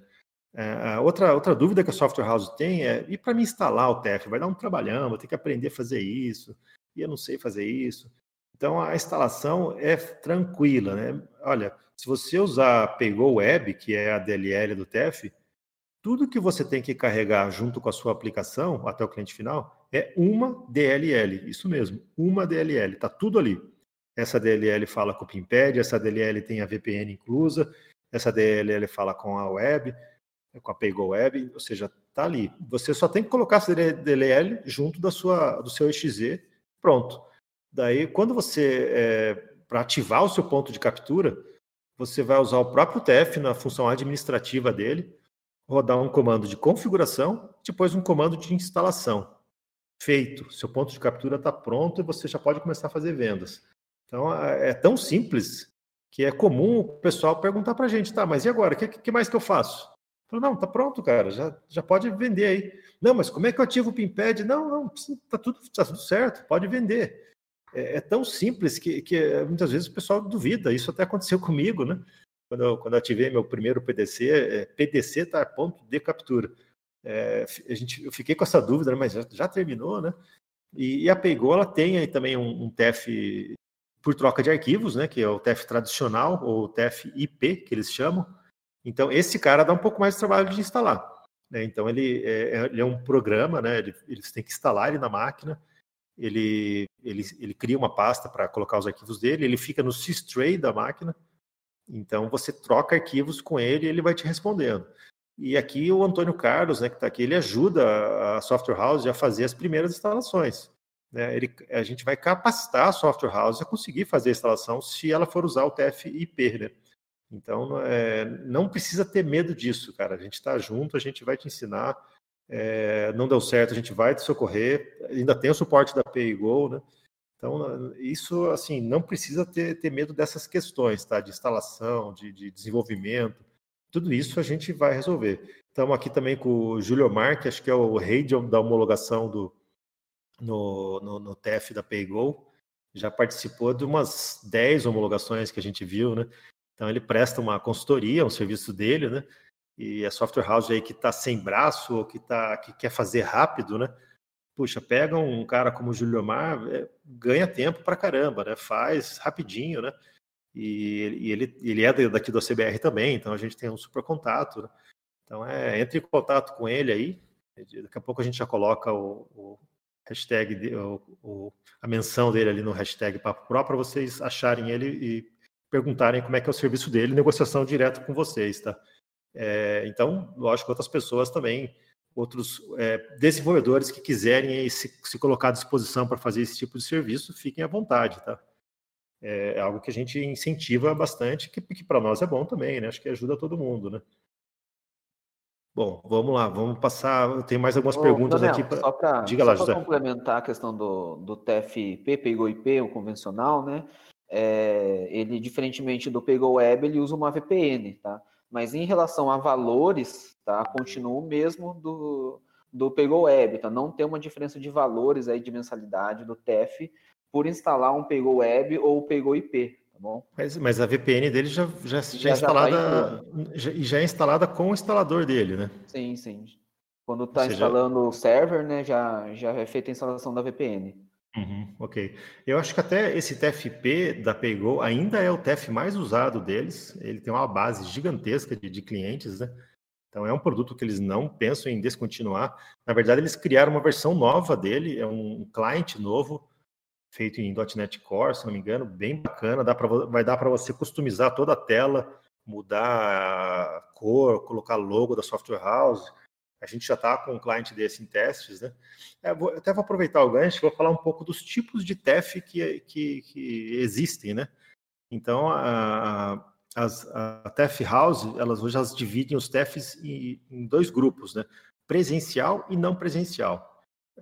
É, outra, outra dúvida que a Software House tem é, e para me instalar o TEF? Vai dar um trabalhão, vou ter que aprender a fazer isso e eu não sei fazer isso. Então a instalação é tranquila, né? Olha, se você usar Pegou Web, que é a DLL do TEF, tudo que você tem que carregar junto com a sua aplicação até o cliente final é uma DLL, isso mesmo, uma DLL, tá tudo ali. Essa DLL fala com o Pimped, essa DLL tem a VPN inclusa, essa DLL fala com a web, com a Paygo Web, ou seja, tá ali. Você só tem que colocar essa DLL junto da sua, do seu EXE Pronto. Daí, quando você, é, para ativar o seu ponto de captura, você vai usar o próprio TF na função administrativa dele, rodar um comando de configuração, depois um comando de instalação. Feito. Seu ponto de captura está pronto e você já pode começar a fazer vendas. Então, é, é tão simples que é comum o pessoal perguntar para a gente, tá, mas e agora? O que, que, mais que eu faço? Eu falo, não, tá pronto, cara, já, já pode vender aí. Não, mas como é que eu ativo o Pimped? Não, não, tá tudo, tá tudo certo, pode vender. É, é tão simples que, que, muitas vezes o pessoal duvida. Isso até aconteceu comigo, né? Quando eu, quando eu ativei meu primeiro PDC, é, PDC tá ponto de captura. É, a gente, eu fiquei com essa dúvida, né, mas já, já terminou, né? E, e, a Pegou, ela tem aí também um, um TF por troca de arquivos, né? Que é o TF tradicional, ou TF IP, que eles chamam. Então, esse cara dá um pouco mais de trabalho de instalar. Né? Então ele é, é, ele é, um programa, né? Ele, eles têm que instalar ele na máquina. Ele, ele, ele cria uma pasta para colocar os arquivos dele. Ele fica no systray da máquina. Então você troca arquivos com ele e ele vai te respondendo. E aqui o Antônio Carlos, né, que está aqui, ele ajuda a software house a fazer as primeiras instalações. Né? Ele, a gente vai capacitar a software house a conseguir fazer a instalação se ela for usar o TF-IP. Né? Então, é, não precisa ter medo disso, cara. A gente está junto, a gente vai te ensinar. É, não deu certo, a gente vai te socorrer. Ainda tem o suporte da PayGo, né? Então, isso, assim, não precisa ter, ter medo dessas questões, tá? De instalação, de, de desenvolvimento. Tudo isso a gente vai resolver. Estamos aqui também com o Júlio Mar, que acho que é o rei de, da homologação do, no, no, no TF da PayGo. Já participou de umas 10 homologações que a gente viu, né? Então ele presta uma consultoria, um serviço dele, né? E a software house aí que está sem braço ou que, tá, que quer fazer rápido, né? Puxa, pega um cara como o Júlio Mar, é, ganha tempo para caramba, né? Faz rapidinho, né? E, ele, ele é daqui do CBR também, então a gente tem um super contato. Né? Então é, entre em contato com ele aí. Daqui a pouco a gente já coloca o, o hashtag, o, o, a menção dele ali no hashtag Papo Pro para vocês acharem ele e perguntarem como é que é o serviço dele, negociação direto com vocês, tá? É, então, lógico, outras pessoas também, outros é, desenvolvedores que quiserem se, se, colocar à disposição para fazer esse tipo de serviço, fiquem à vontade, tá? É, é algo que a gente incentiva bastante, que, que para nós é bom também, né? Acho que ajuda todo mundo, né? Bom, vamos lá, vamos passar. Tem mais algumas Ô, perguntas Daniel, aqui. Pra... Só para Diga lá, José. complementar a questão do, do TFP, pegou IP, o convencional, né? é, ele, diferentemente do Pegou Web, ele usa uma VPN, tá? Mas em relação a valores, tá? Continua o mesmo do, do Web, tá? Não tem uma diferença de valores aí de mensalidade do TEF por instalar um Pegou Web ou Pegou IP, tá bom? Mas, mas a VPN dele já, já, já, já é instalada já, já, é instalada com o instalador dele, né? Sim, sim. Quando está instalando o server, né, já, já é feita a instalação da VPN. Uhum, ok. Eu acho que até esse TFP da PayGo ainda é o TF mais usado deles. Ele tem uma base gigantesca de, de clientes, né? Então é um produto que eles não pensam em descontinuar. Na verdade, eles criaram uma versão nova dele, é um cliente novo, feito em .NET Core, se não me engano, bem bacana. Dá pra, vai dar para você customizar toda a tela, mudar a cor, colocar logo da software house a gente já está com um cliente desse em testes, né? É, vou, até vou aproveitar o gancho, vou falar um pouco dos tipos de TEF que, que, que existem, né? Então, a, a, a TEF House, elas hoje elas dividem os TEFs em, em dois grupos, né? Presencial e não presencial.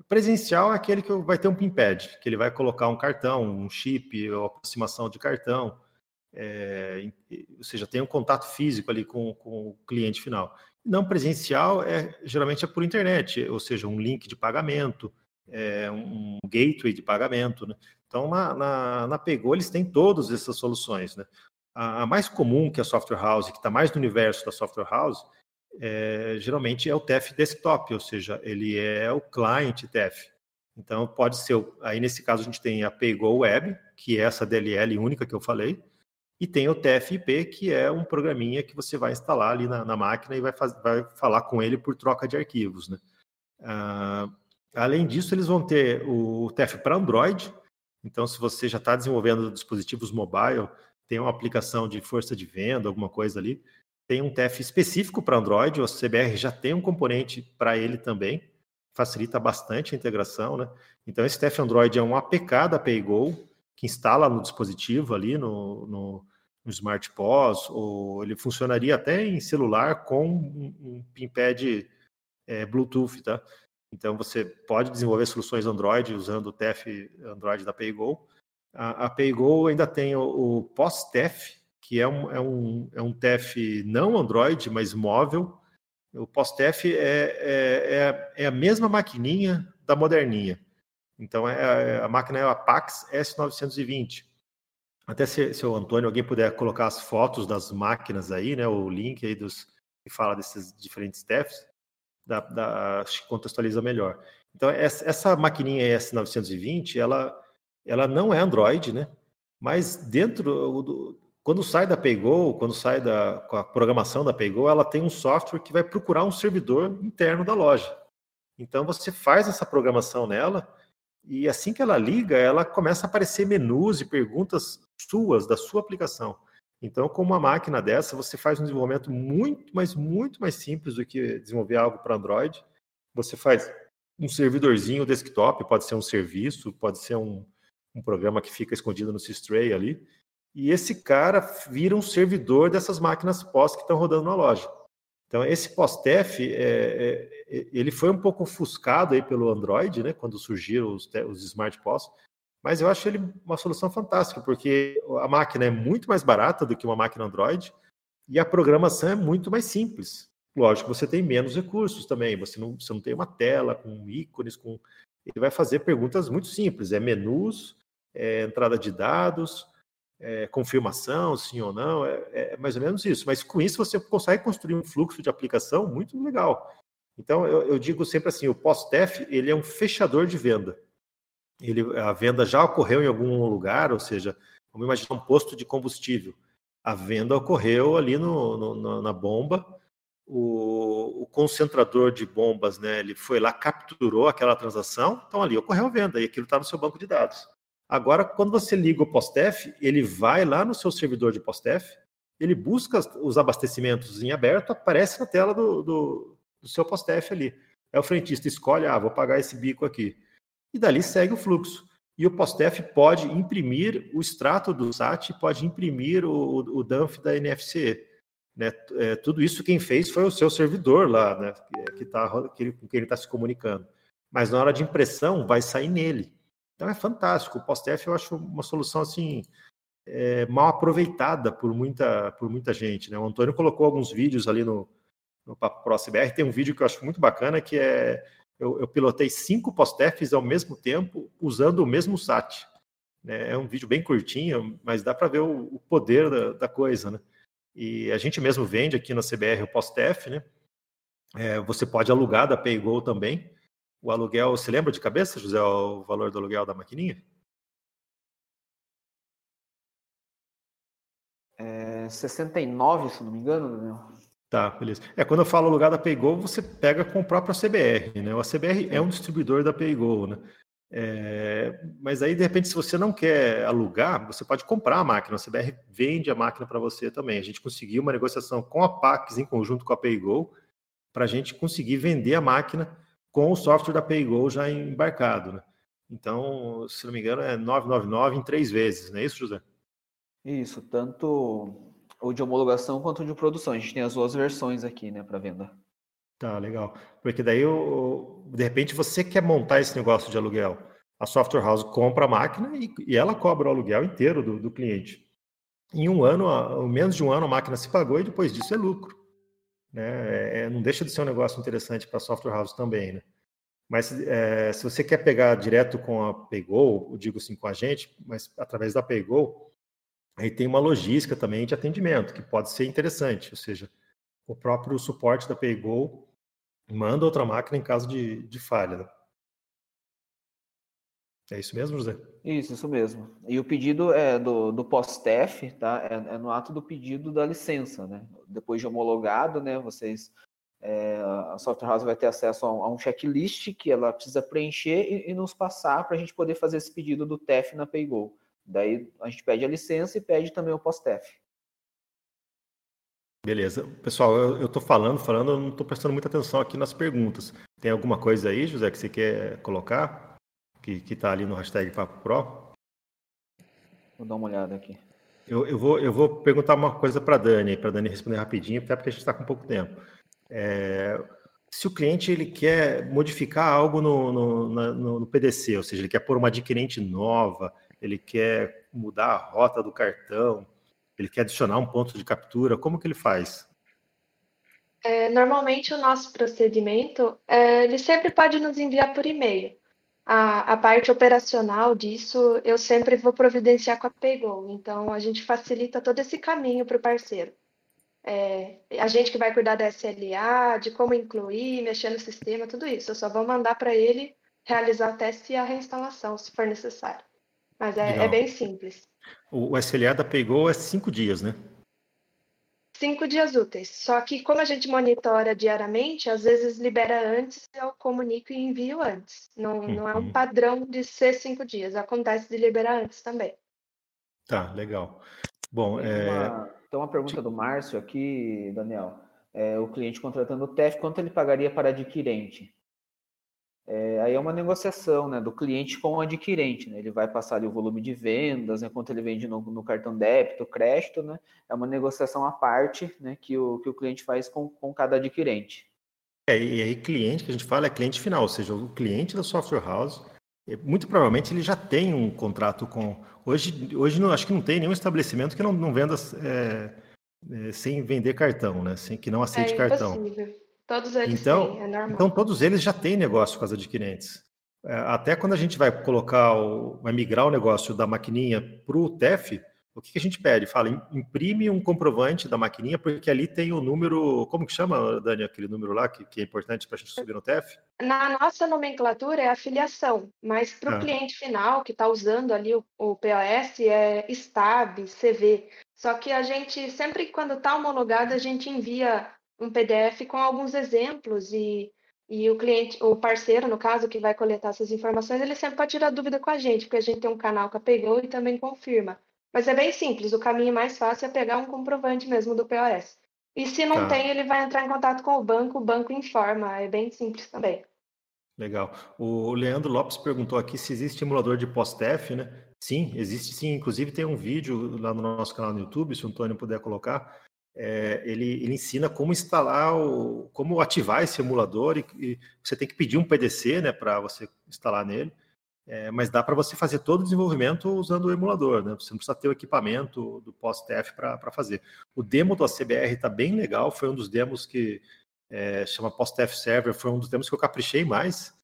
Presencial é aquele que vai ter um pinpad, que ele vai colocar um cartão, um chip, ou aproximação de cartão, é, ou seja, tem um contato físico ali com, com o cliente final. Não presencial é geralmente é por internet, ou seja, um link de pagamento, é, um gateway de pagamento. Né? Então, na, na, na Pegou, eles têm todas essas soluções. Né? A, a, mais comum, que é a Software House, que está mais no universo da Software House, é, geralmente é o TEF Desktop, ou seja, ele é o client TEF. Então, pode ser, aí nesse caso a gente tem a Paygo Web, que é essa DLL única que eu falei, e tem o TFP, que é um programinha que você vai instalar ali na, na máquina e vai, faz, vai, falar com ele por troca de arquivos. Né? Ah, além disso, eles vão ter o TF para Android. Então, se você já está desenvolvendo dispositivos mobile, tem uma aplicação de força de venda, alguma coisa ali, tem um TF específico para Android, o CBR já tem um componente para ele também, facilita bastante a integração, né? Então, esse TF Android é um APK da PayGo, que instala no dispositivo ali, no, no, no Smart POS, ou ele funcionaria até em celular com um, um pinpad é, Bluetooth, tá? Então você pode desenvolver soluções Android usando o TEF Android da PayGo. A, a PayGo ainda tem o, o POS-TEF, que é um, é, um, é um TEF não Android, mas móvel. O POS-TEF é, é, é, é, a mesma maquininha da moderninha. Então é, a máquina é a Pax S920. Até se, se o Antônio, alguém puder colocar as fotos das máquinas aí, né, o link aí dos que fala desses diferentes staffs, da, da, contextualiza melhor. Então, essa, essa maquininha S920, ela, ela não é Android, né? Mas dentro do, quando sai da Paygo, quando sai da com a programação da Paygo, ela tem um software que vai procurar um servidor interno da loja. Então você faz essa programação nela e assim que ela liga, ela começa a aparecer menus e perguntas suas, da sua aplicação. Então, com uma máquina dessa, você faz um desenvolvimento muito, mas muito mais simples do que desenvolver algo para Android. Você faz um servidorzinho desktop, pode ser um serviço, pode ser um, um programa que fica escondido no Systray ali. E esse cara vira um servidor dessas máquinas POS que estão rodando na loja. Então, esse POS-TEF, é, é, ele foi um pouco ofuscado aí pelo Android, né, quando surgiram os, os Smart POS, mas eu acho ele uma solução fantástica, porque a máquina é muito mais barata do que uma máquina Android e a programação é muito mais simples. Lógico, você tem menos recursos também, você não, você não tem uma tela com ícones, com ele vai fazer perguntas muito simples, é menus, é entrada de dados, é confirmação, sim ou não, é, é, mais ou menos isso. Mas com isso você consegue construir um fluxo de aplicação muito legal. Então eu, eu digo sempre assim, o post-TEF ele é um fechador de venda ele, a venda já ocorreu em algum lugar, ou seja, vamos imaginar um posto de combustível. A venda ocorreu ali no, no, na bomba, o, o, concentrador de bombas, né, ele foi lá, capturou aquela transação, então ali ocorreu a venda e aquilo está no seu banco de dados. Agora, quando você liga o POSTEF, ele vai lá no seu servidor de POSTEF, ele busca os abastecimentos em aberto, aparece na tela do, do, do seu POSTEF ali. Aí o frentista escolhe, ah, vou pagar esse bico aqui e dali segue o fluxo. E o POSTEF pode imprimir o extrato do SAT, pode imprimir o, o DANF da NFC. Né? É, tudo isso quem fez foi o seu servidor lá, né? que, tá, que, com quem ele está se comunicando. Mas na hora de impressão, vai sair nele. Então é fantástico. O POSTEF eu acho uma solução assim é, mal aproveitada por muita, por muita gente. Né? O Antônio colocou alguns vídeos ali no, no Papo Pro CBR. Tem um vídeo que eu acho muito bacana que é eu, eu pilotei cinco POSTEFs ao mesmo tempo usando o mesmo SAT. Né? É um vídeo bem curtinho, mas dá para ver o, poder da, da, coisa, né? E a gente mesmo vende aqui na CBR o PostF, né? É, você pode alugar da PayGo também. O aluguel, você lembra de cabeça, José, o valor do aluguel da maquininha? É 69, se não me engano, Daniel. Tá, beleza. É, quando eu falo alugar da PayGo, você pega com o próprio CBR, né? O CBR é um distribuidor da PayGo, né? É, mas aí, de repente, se você não quer alugar, você pode comprar a máquina. A CBR vende a máquina para você também. A gente conseguiu uma negociação com a Pax em conjunto com a PayGo para a gente conseguir vender a máquina com o software da PayGo já embarcado. Né? Então, se não me engano, é 999 em três vezes, não é isso, José? Isso, tanto o de homologação quanto o de produção. A gente tem as duas versões aqui, né, para venda. Tá, legal. Porque daí, eu, de repente, você quer montar esse negócio de aluguel. A software house compra a máquina e, e ela cobra o aluguel inteiro do, do cliente. Em um ano, menos de um ano, a máquina se pagou e depois disso é lucro. Né? É, é não deixa de ser um negócio interessante para software house também, né? Mas é, se você quer pegar direto com a Paygo, digo assim com a gente, mas através da Paygo, aí tem uma logística também de atendimento que pode ser interessante, ou seja, o próprio suporte da Paygo manda outra máquina em caso de, de falha. Né? É isso mesmo, José? Isso, isso mesmo. E o pedido é do, do POSTEF, tá? É, é, no ato do pedido da licença, né? Depois de homologado, né? Vocês, é, a software house vai ter acesso a um, a um checklist que ela precisa preencher e, e nos passar para a gente poder fazer esse pedido do TEF na PayGo. Daí a gente pede a licença e pede também o POSTEF. Beleza. Pessoal, eu estou falando, falando, eu não estou prestando muita atenção aqui nas perguntas. Tem alguma coisa aí, José, que você quer colocar? Que está ali no hashtag Papo Pro? Vou dar uma olhada aqui. Eu, eu, vou, eu vou perguntar uma coisa para a Dani, para a Dani responder rapidinho, até porque a gente está com pouco tempo. É, se o cliente ele quer modificar algo no, no, no, no, PDC, ou seja, ele quer pôr uma adquirente nova, ele quer mudar a rota do cartão, ele quer adicionar um ponto de captura, como que ele faz? É, normalmente o nosso procedimento, é, ele sempre pode nos enviar por e-mail. A, a, parte operacional disso eu sempre vou providenciar com a Paygo, então a gente facilita todo esse caminho para o parceiro. É, a gente que vai cuidar da SLA, de como incluir, mexer no sistema, tudo isso. Eu só vou mandar para ele realizar o teste e a reinstalação, se for necessário. Mas é, é bem simples. O, SLA da Paygo é cinco dias, né? Cinco dias úteis. Só que como a gente monitora diariamente, às vezes libera antes, eu comunico e envio antes. Não, uhum. não é um uhum. padrão de ser cinco dias. Acontece de liberar antes também. Tá, legal. Bom, tem, é... uma, tem uma pergunta do Márcio aqui, Daniel. É, o cliente contratando o TEF, quanto ele pagaria para adquirente? É, aí é uma negociação né, do cliente com o adquirente. Né? Ele vai passar ali o volume de vendas, né, quanto ele vende no, no, cartão débito, crédito. Né? É uma negociação à parte né, que, o, que o cliente faz com, com cada adquirente. É, e aí cliente que a gente fala é cliente final, ou seja, o cliente da software house, é, muito provavelmente ele já tem um contrato com... Hoje, hoje não, acho que não tem nenhum estabelecimento que não, não venda é, é, sem vender cartão, né? Sem, que não aceite é cartão. Todos eles então, têm, é normal. Então, todos eles já têm negócio com as adquirentes. É, até quando a gente vai colocar, o, vai migrar o negócio da maquininha para o TEF, o que, que, a gente pede? Fala, imprime um comprovante da maquininha, porque ali tem o número, como que chama, Dani, aquele número lá que, que é importante para a gente subir no TEF? Na nossa nomenclatura é afiliação, mas para o ah. cliente final que está usando ali o, o POS é STAB, CV. Só que a gente, sempre quando está homologado, a gente envia um PDF com alguns exemplos e, e o cliente, o parceiro, no caso, que vai coletar essas informações, ele sempre pode tirar dúvida com a gente, porque a gente tem um canal que pegou e também confirma. Mas é bem simples, o caminho mais fácil é pegar um comprovante mesmo do POS. E se não tá. tem, ele vai entrar em contato com o banco, o banco informa, é bem simples também. Legal. O Leandro Lopes perguntou aqui se existe emulador de POSTEF, né? Sim, existe sim. Inclusive tem um vídeo lá no nosso canal no YouTube, se o Antônio puder colocar, é, ele, ele, ensina como instalar, o, como ativar esse emulador e, e você tem que pedir um PDC, né, para você instalar nele. É, mas dá para você fazer todo o desenvolvimento usando o emulador, né? Você não precisa ter o equipamento do POSTF para fazer. O demo do ACBR está bem legal, foi um dos demos que é, chama POSTF Server, foi um dos demos que eu caprichei mais.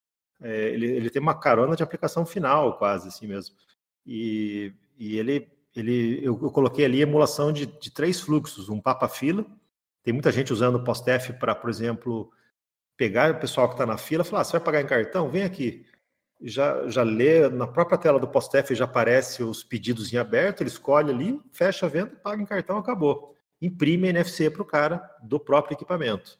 É, ele, ele tem uma carona de aplicação final, quase assim mesmo. E, e ele, ele eu, eu, coloquei ali emulação de, de três fluxos, um papa-fila. Tem muita gente usando o PostF para, por exemplo, pegar o pessoal que está na fila e falar: ah, você vai pagar em cartão? Vem aqui. Já, já lê na própria tela do PostF, já aparece os pedidos em aberto, ele escolhe ali, fecha a venda, paga em cartão, acabou. Imprime NFC para o cara do próprio equipamento.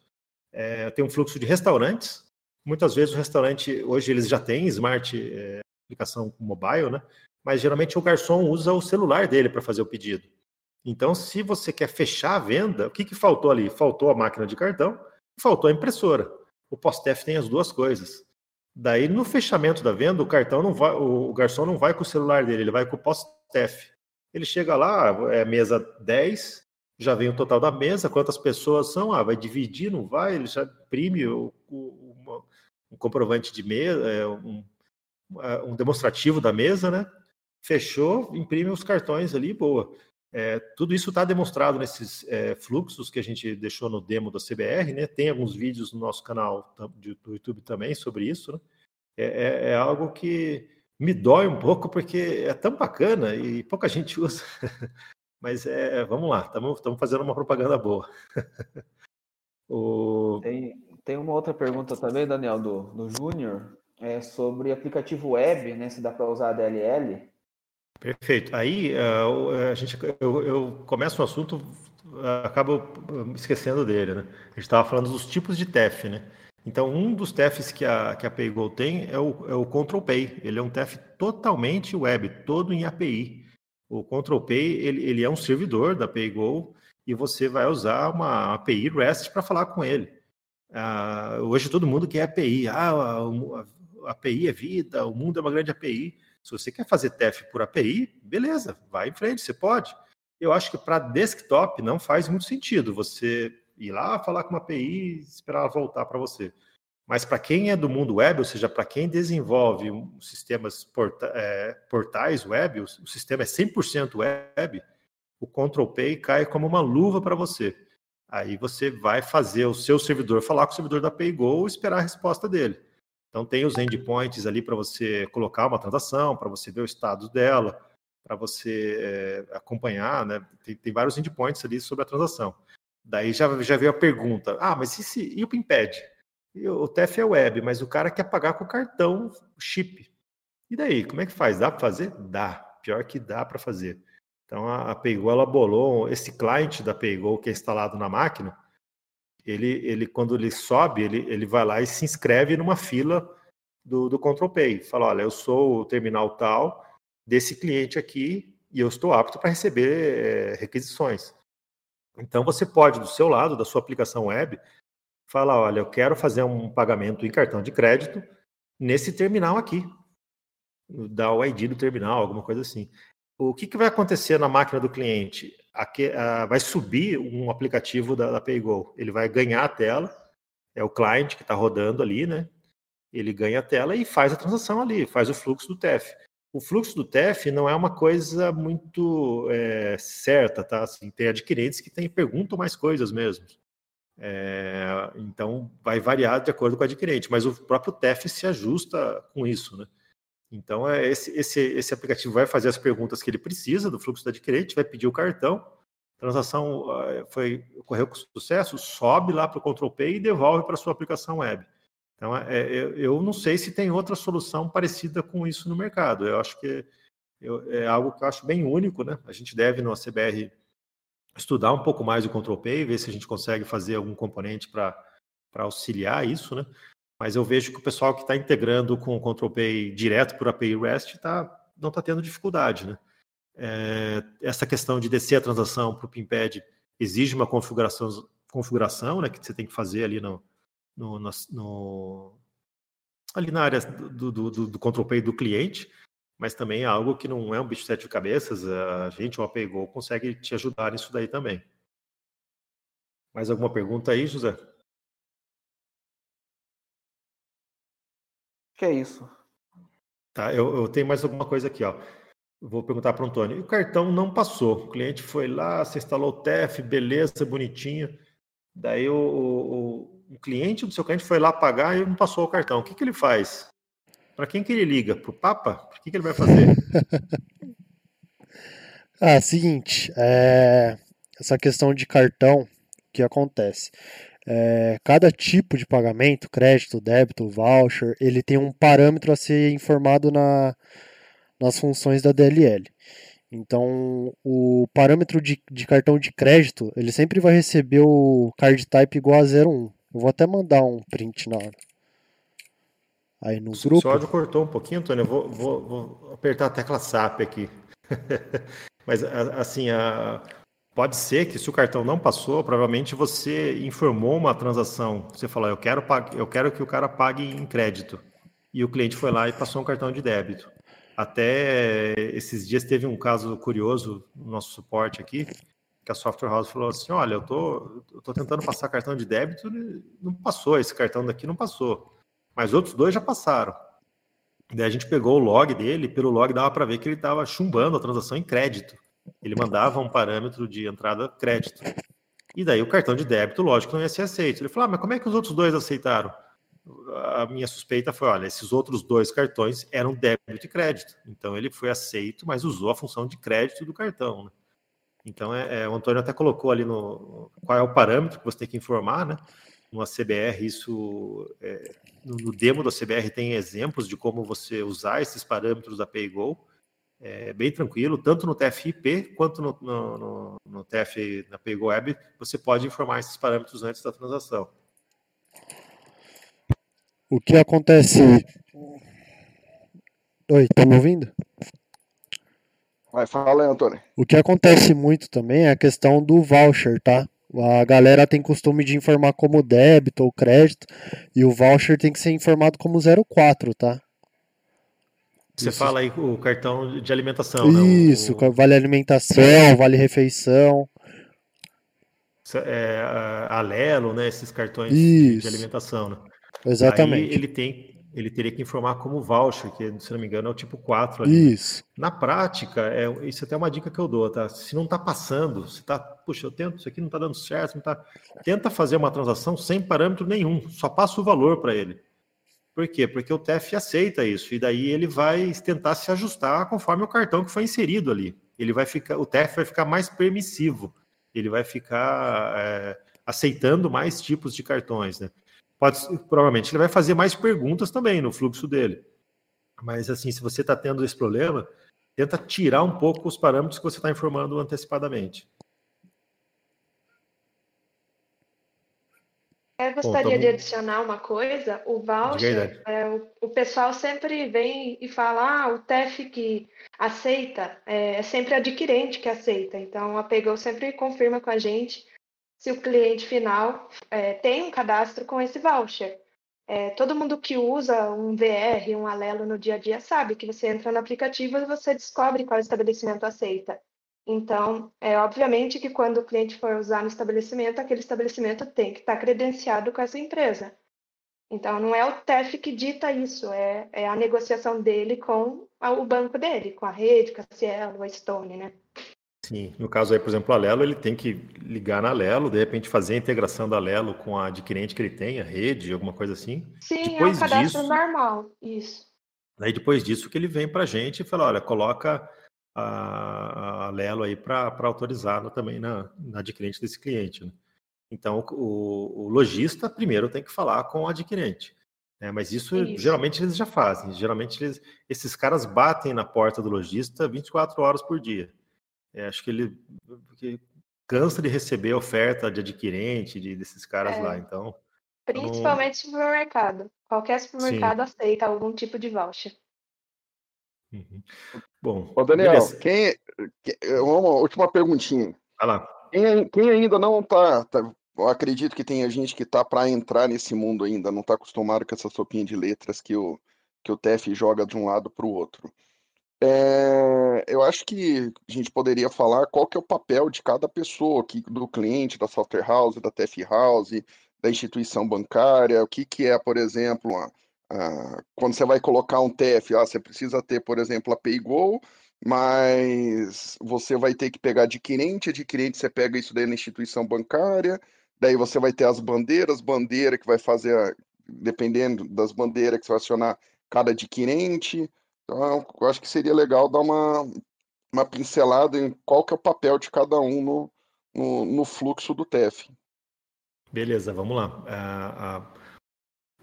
É, tem um fluxo de restaurantes. Muitas vezes o restaurante, hoje eles já têm smart é, aplicação mobile, né? Mas geralmente o garçom usa o celular dele para fazer o pedido. Então, se você quer fechar a venda, o que, que faltou ali? Faltou a máquina de cartão faltou a impressora. O PostF tem as duas coisas. Daí, no fechamento da venda, o cartão não vai, o garçom não vai com o celular dele, ele vai com o PostF. Ele chega lá, é mesa 10, já vem o total da mesa, quantas pessoas são, ah, vai dividir, não vai, ele já imprime o, o, um comprovante de mesa, é, um, um demonstrativo da mesa, né? Fechou, imprime os cartões ali, boa. É, tudo isso está demonstrado nesses é, fluxos que a gente deixou no demo da CBR, né? Tem alguns vídeos no nosso canal do YouTube também sobre isso, né? É, é, é, algo que me dói um pouco porque é tão bacana e pouca gente usa. Mas é, vamos lá, estamos fazendo uma propaganda boa. o... tem, tem uma outra pergunta também, Daniel, do, do Júnior, é sobre aplicativo web, né? Se dá para usar a DLL. Perfeito. Aí uh, a gente, eu, eu começo um assunto, acabo esquecendo dele, né? A gente estava falando dos tipos de TEF, né? Então, um dos TEFs que a, que a PayGo tem é o, é o Control Pay. Ele é um TEF totalmente web, todo em API. O Control Pay, ele, ele é um servidor da PayGo e você vai usar uma API REST para falar com ele. Uh, hoje todo mundo quer API. Ah, API é vida, o mundo é uma grande API. Se você quer fazer TEF por API, beleza, vai em frente, você pode. Eu acho que para desktop não faz muito sentido você ir lá falar com uma API e esperar ela voltar para você. Mas para quem é do mundo web, ou seja, para quem desenvolve sistemas porta, é, portais web, o, o, sistema é 100% web, o Control Pay cai como uma luva para você. Aí você vai fazer o seu servidor falar com o servidor da PayGo e esperar a resposta dele. Então tem os endpoints ali para você colocar uma transação, para você ver o status dela, para você é, acompanhar, né? Tem, tem, vários endpoints ali sobre a transação. Daí já, já veio a pergunta: ah, mas e, se, e o PIMPED? E o TEF é web, mas o cara quer pagar com o cartão chip. E daí, como é que faz? Dá para fazer? Dá. Pior que dá para fazer. Então a, a PayGo ela bolou esse cliente da PayGo que é instalado na máquina, ele, ele quando ele sobe, ele, ele vai lá e se inscreve numa fila do, do Control Pay. Fala, olha, eu sou o terminal tal desse cliente aqui e eu estou apto para receber é, requisições. Então você pode, do seu lado, da sua aplicação web, falar, olha, eu quero fazer um pagamento em cartão de crédito nesse terminal aqui. Dá o ID do terminal, alguma coisa assim. O que, que vai acontecer na máquina do cliente? Aqui, uh, vai subir um aplicativo da, da PayGo. Ele vai ganhar a tela, é o cliente que está rodando ali, né? Ele ganha a tela e faz a transação ali, faz o fluxo do TEF. O fluxo do TEF não é uma coisa muito é, certa, tá? Assim, tem adquirentes que tem, perguntam mais coisas mesmo. É, então, vai variar de acordo com o adquirente, mas o próprio TEF se ajusta com isso, né? Então, é esse, esse, esse aplicativo vai fazer as perguntas que ele precisa do fluxo do adquirente, vai pedir o cartão, transação foi, ocorreu com sucesso, sobe lá para o Control Pay e devolve para a sua aplicação web. Então, é, é, eu não sei se tem outra solução parecida com isso no mercado. Eu acho que é algo que eu acho bem único, né? A gente deve no ACBR estudar um pouco mais o Control Pay, ver se a gente consegue fazer algum componente para auxiliar isso, né? Mas eu vejo que o pessoal que está integrando com o Control Pay direto por API REST tá, não está tendo dificuldade. Né? É, essa questão de descer a transação para o PIMPAD exige uma configuração, configuração né, que você tem que fazer ali no, no, no, ali na área do, do, do, do Control Pay do cliente, mas também é algo que não é um bicho de sete cabeças, a gente, o APGO, consegue te ajudar nisso daí também. Mais alguma pergunta aí, José? Que é isso. Tá, eu, eu tenho mais alguma coisa aqui, ó. Vou perguntar para o Antônio. E o cartão não passou. O cliente foi lá, você instalou o TEF, beleza, bonitinho. Daí o, o, o cliente do seu cliente foi lá pagar e não passou o cartão. O que, que ele faz para quem que ele liga? Para o Papa? O que, que ele vai fazer? ah, seguinte, é... essa questão de cartão, o que acontece? É, cada tipo de pagamento, crédito, débito, voucher, ele tem um parâmetro a ser informado na, nas funções da DLL. Então, o parâmetro de, de cartão de crédito, ele sempre vai receber o card type igual a 01. Eu vou até mandar um print na aí no grupo. O seu áudio cortou um pouquinho, Antônio. Eu vou, vou, vou apertar a tecla SAP aqui. Mas, assim, a, pode ser que se o cartão não passou, provavelmente você informou uma transação. Você falou, eu quero, eu quero que o cara pague em crédito. E o cliente foi lá e passou um cartão de débito. Até esses dias teve um caso curioso no nosso suporte aqui, que a Software House falou assim: olha, eu tô, eu tô tentando passar cartão de débito, não passou, esse cartão daqui não passou. Mas outros dois já passaram. Daí a gente pegou o log dele, pelo log dava para ver que ele estava chumbando a transação em crédito. Ele mandava um parâmetro de entrada crédito. E daí o cartão de débito, lógico, não ia ser aceito. Ele falou: ah, mas como é que os outros dois aceitaram? a minha suspeita foi: olha, esses outros dois cartões eram débito e crédito. Então ele foi aceito, mas usou a função de crédito do cartão. Né? Então é, é, o Antônio até colocou ali no qual é o parâmetro que você tem que informar, né? No CBR, isso é, no demo da CBR tem exemplos de como você usar esses parâmetros da PayGo. É bem tranquilo, tanto no TFIP quanto no, no, no, no TF na PayGo Web, você pode informar esses parâmetros antes da transação. O que acontece. Oi, tá me ouvindo? Vai, fala aí, Antônio. O que acontece muito também é a questão do voucher, tá? A galera tem costume de informar como débito ou crédito, e o voucher tem que ser informado como 04, tá? Você Isso. fala aí o cartão de alimentação, Isso, né? o... vale alimentação, vale refeição. É, Alelo, né? Esses cartões Isso. de alimentação, né? Exatamente. Aí ele tem, ele teria que informar como voucher, que se não me engano é o tipo 4 ali. Isso. Na prática, é, isso é até uma dica que eu dou, tá? Se não está passando, se tá, puxa, eu tento, isso aqui não está dando certo, não tá, tenta fazer uma transação sem parâmetro nenhum, só passa o valor para ele. Por quê? Porque o TF aceita isso, e daí ele vai tentar se ajustar conforme o cartão que foi inserido ali. Ele vai ficar, o TF vai ficar mais permissivo, ele vai ficar é, aceitando mais tipos de cartões, né? Pode, provavelmente ele vai fazer mais perguntas também no fluxo dele. Mas assim, se você está tendo esse problema, tenta tirar um pouco os parâmetros que você está informando antecipadamente. Eu gostaria Bom, de adicionar uma coisa. O voucher, é, o, o, pessoal sempre vem e fala, ah, o TEF que aceita é, é sempre adquirente que aceita. Então, a Pegou sempre confirma com a gente se o cliente final é, tem um cadastro com esse voucher. É, todo mundo que usa um VR, um Alelo no dia a dia, sabe que você entra no aplicativo e você descobre qual estabelecimento aceita. Então, é obviamente que quando o cliente for usar no estabelecimento, aquele estabelecimento tem que estar credenciado com essa empresa. Então, não é o TEF que dita isso, é, é a negociação dele com o banco dele, com a rede, com a Cielo, a Stone, né? Sim, no caso aí, por exemplo, a Lelo, ele tem que ligar na Lelo, de repente fazer a integração da Lelo com a adquirente que ele tem, a rede, alguma coisa assim. Sim, depois é um cadastro disso, normal, isso. Aí depois disso que ele vem para a gente e fala, olha, coloca a, a Lelo aí para autorizar também na, na adquirente desse cliente. Né? Então, o, o, lojista primeiro tem que falar com o adquirente. Né? Mas isso, isso, geralmente eles já fazem. Geralmente eles, esses caras batem na porta do lojista 24 horas por dia. É, acho que ele que cansa de receber oferta de adquirente de, desses caras é, lá, então. Principalmente não... supermercado. Qualquer supermercado Sim. aceita algum tipo de voucher. Uhum. Bom, Ô, Daniel, quem, quem, uma última perguntinha. Vai lá. Quem, quem ainda não está, tá, eu acredito que tem gente que está para entrar nesse mundo ainda, não está acostumado com essa sopinha de letras que o, que o TF joga de um lado para o outro. É, eu acho que a gente poderia falar qual que é o papel de cada pessoa, aqui, do cliente, da software house, da TF house, da instituição bancária, o que, que é, por exemplo, a, a, quando você vai colocar um TF, ah, você precisa ter, por exemplo, a PayGo, mas você vai ter que pegar adquirente, adquirente você pega isso daí na instituição bancária, daí você vai ter as bandeiras, bandeira que vai fazer, dependendo das bandeiras que você vai acionar, cada adquirente. Então, eu acho que seria legal dar uma, uma pincelada em qual que é o papel de cada um no, no, no fluxo do TEF. Beleza, vamos lá. Uh, uh,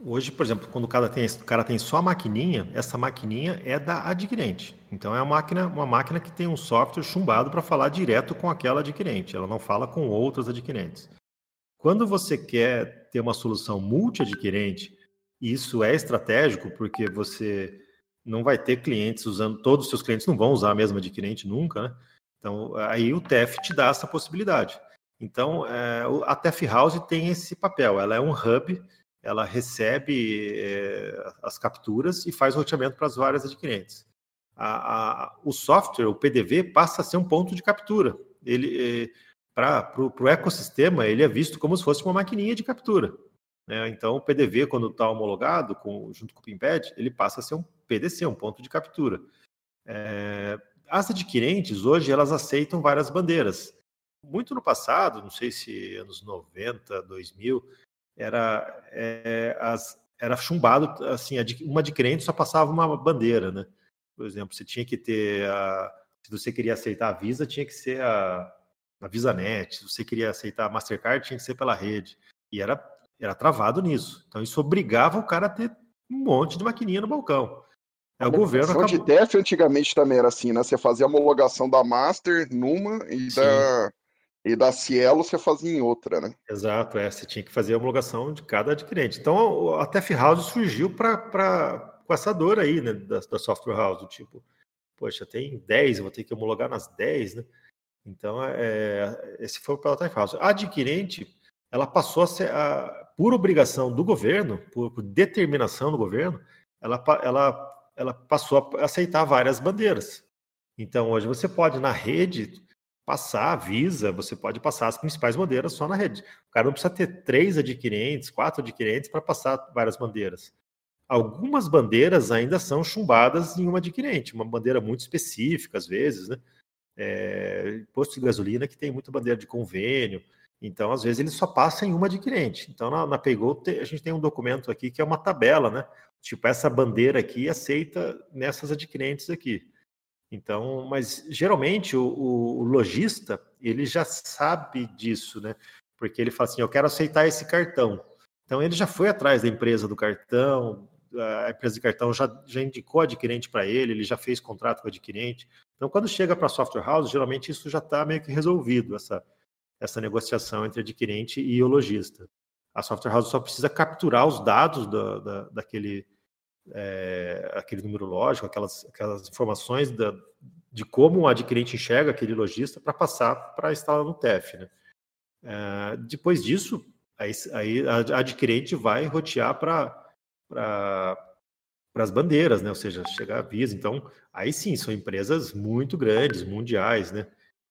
hoje, por exemplo, quando o cara, tem, o cara tem só a maquininha, essa maquininha é da adquirente. Então é uma máquina, uma máquina que tem um software chumbado para falar direto com aquela adquirente. Ela não fala com outras adquirentes. Quando você quer ter uma solução multi-adquirente, isso é estratégico porque você não vai ter clientes usando, todos os seus clientes não vão usar a mesma adquirente nunca, né? Então, aí o TEF te dá essa possibilidade. Então, é, a TEF House tem esse papel, ela é um hub, ela recebe é, as capturas e faz roteamento para as várias adquirentes. A, a, o software, o PDV, passa a ser um ponto de captura. Ele, é, para o ecossistema, ele é visto como se fosse uma maquininha de captura. Né? Então, o PDV, quando está homologado com, junto com o PIMPED, ele passa a ser um PDC, um ponto de captura. É, as adquirentes, hoje, elas aceitam várias bandeiras. Muito no passado, não sei se anos 90, 2000, era, é, as, era chumbado, assim, uma adquirente só passava uma bandeira, né? Por exemplo, você tinha que ter, a, se você queria aceitar a Visa, tinha que ser a, na VisaNet, se você queria aceitar a Mastercard, tinha que ser pela rede. E era, era travado nisso. Então isso obrigava o cara a ter um monte de maquininha no balcão. É, o governo acabou... de TEF antigamente também era assim, né? Você fazia a homologação da Master numa e da, e da Cielo você fazia em outra, né? Exato, é. Você tinha que fazer a homologação de cada adquirente. Então a TEF House surgiu para com essa dor aí, né? Da, da software house, do tipo, poxa, tem 10, eu vou ter que homologar nas 10, né? Então, é, esse foi o Peloton House. A adquirente, ela passou a ser, a, por obrigação do governo, por, por, determinação do governo, ela, ela, ela passou a aceitar várias bandeiras. Então, hoje você pode, na rede, passar a Visa, você pode passar as principais bandeiras só na rede. O cara não precisa ter três adquirentes, quatro adquirentes para passar várias bandeiras. Algumas bandeiras ainda são chumbadas em uma adquirente, uma bandeira muito específica, às vezes, né? é, posto de gasolina que tem muita bandeira de convênio. Então, às vezes, ele só passa em uma adquirente. Então, na, na Paygo, a gente tem um documento aqui que é uma tabela, né? Tipo, essa bandeira aqui aceita nessas adquirentes aqui. Então, mas geralmente o, o, o lojista, ele já sabe disso, né? Porque ele fala assim, eu quero aceitar esse cartão. Então, ele já foi atrás da empresa do cartão, a empresa de cartão já, já indicou adquirente para ele, ele já fez contrato com o adquirente. Então, quando chega para a software house, geralmente isso já está meio que resolvido, essa, essa negociação entre adquirente e o lojista. A software house só precisa capturar os dados da, da, daquele é, aquele número lógico, aquelas, aquelas informações da, de como o adquirente enxerga aquele lojista para passar para instalar no TEF. Né? É, depois disso, aí, aí a adquirente vai rotear para para as bandeiras, né? Ou seja, chegar a Visa. Então, aí sim, são empresas muito grandes, mundiais, né?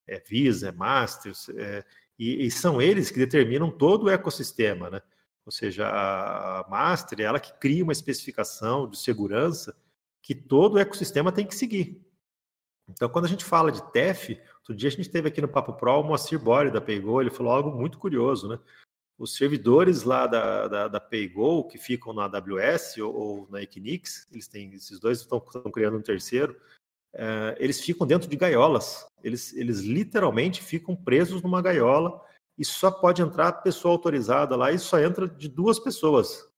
É Visa, é Master, é, e, e, são eles que determinam todo o ecossistema, né? Ou seja, a Master é ela que cria uma especificação de segurança que todo o ecossistema tem que seguir. Então, quando a gente fala de TEF, outro dia a gente teve aqui no Papo Pro o Moacir Bori da Pegou, ele falou algo muito curioso, né? os servidores lá da, da, da PayGo, que ficam na AWS ou, ou, na Equinix, eles têm, esses dois estão, estão criando um terceiro, é, eles ficam dentro de gaiolas. Eles, eles literalmente ficam presos numa gaiola e só pode entrar pessoa autorizada lá e só entra de duas pessoas.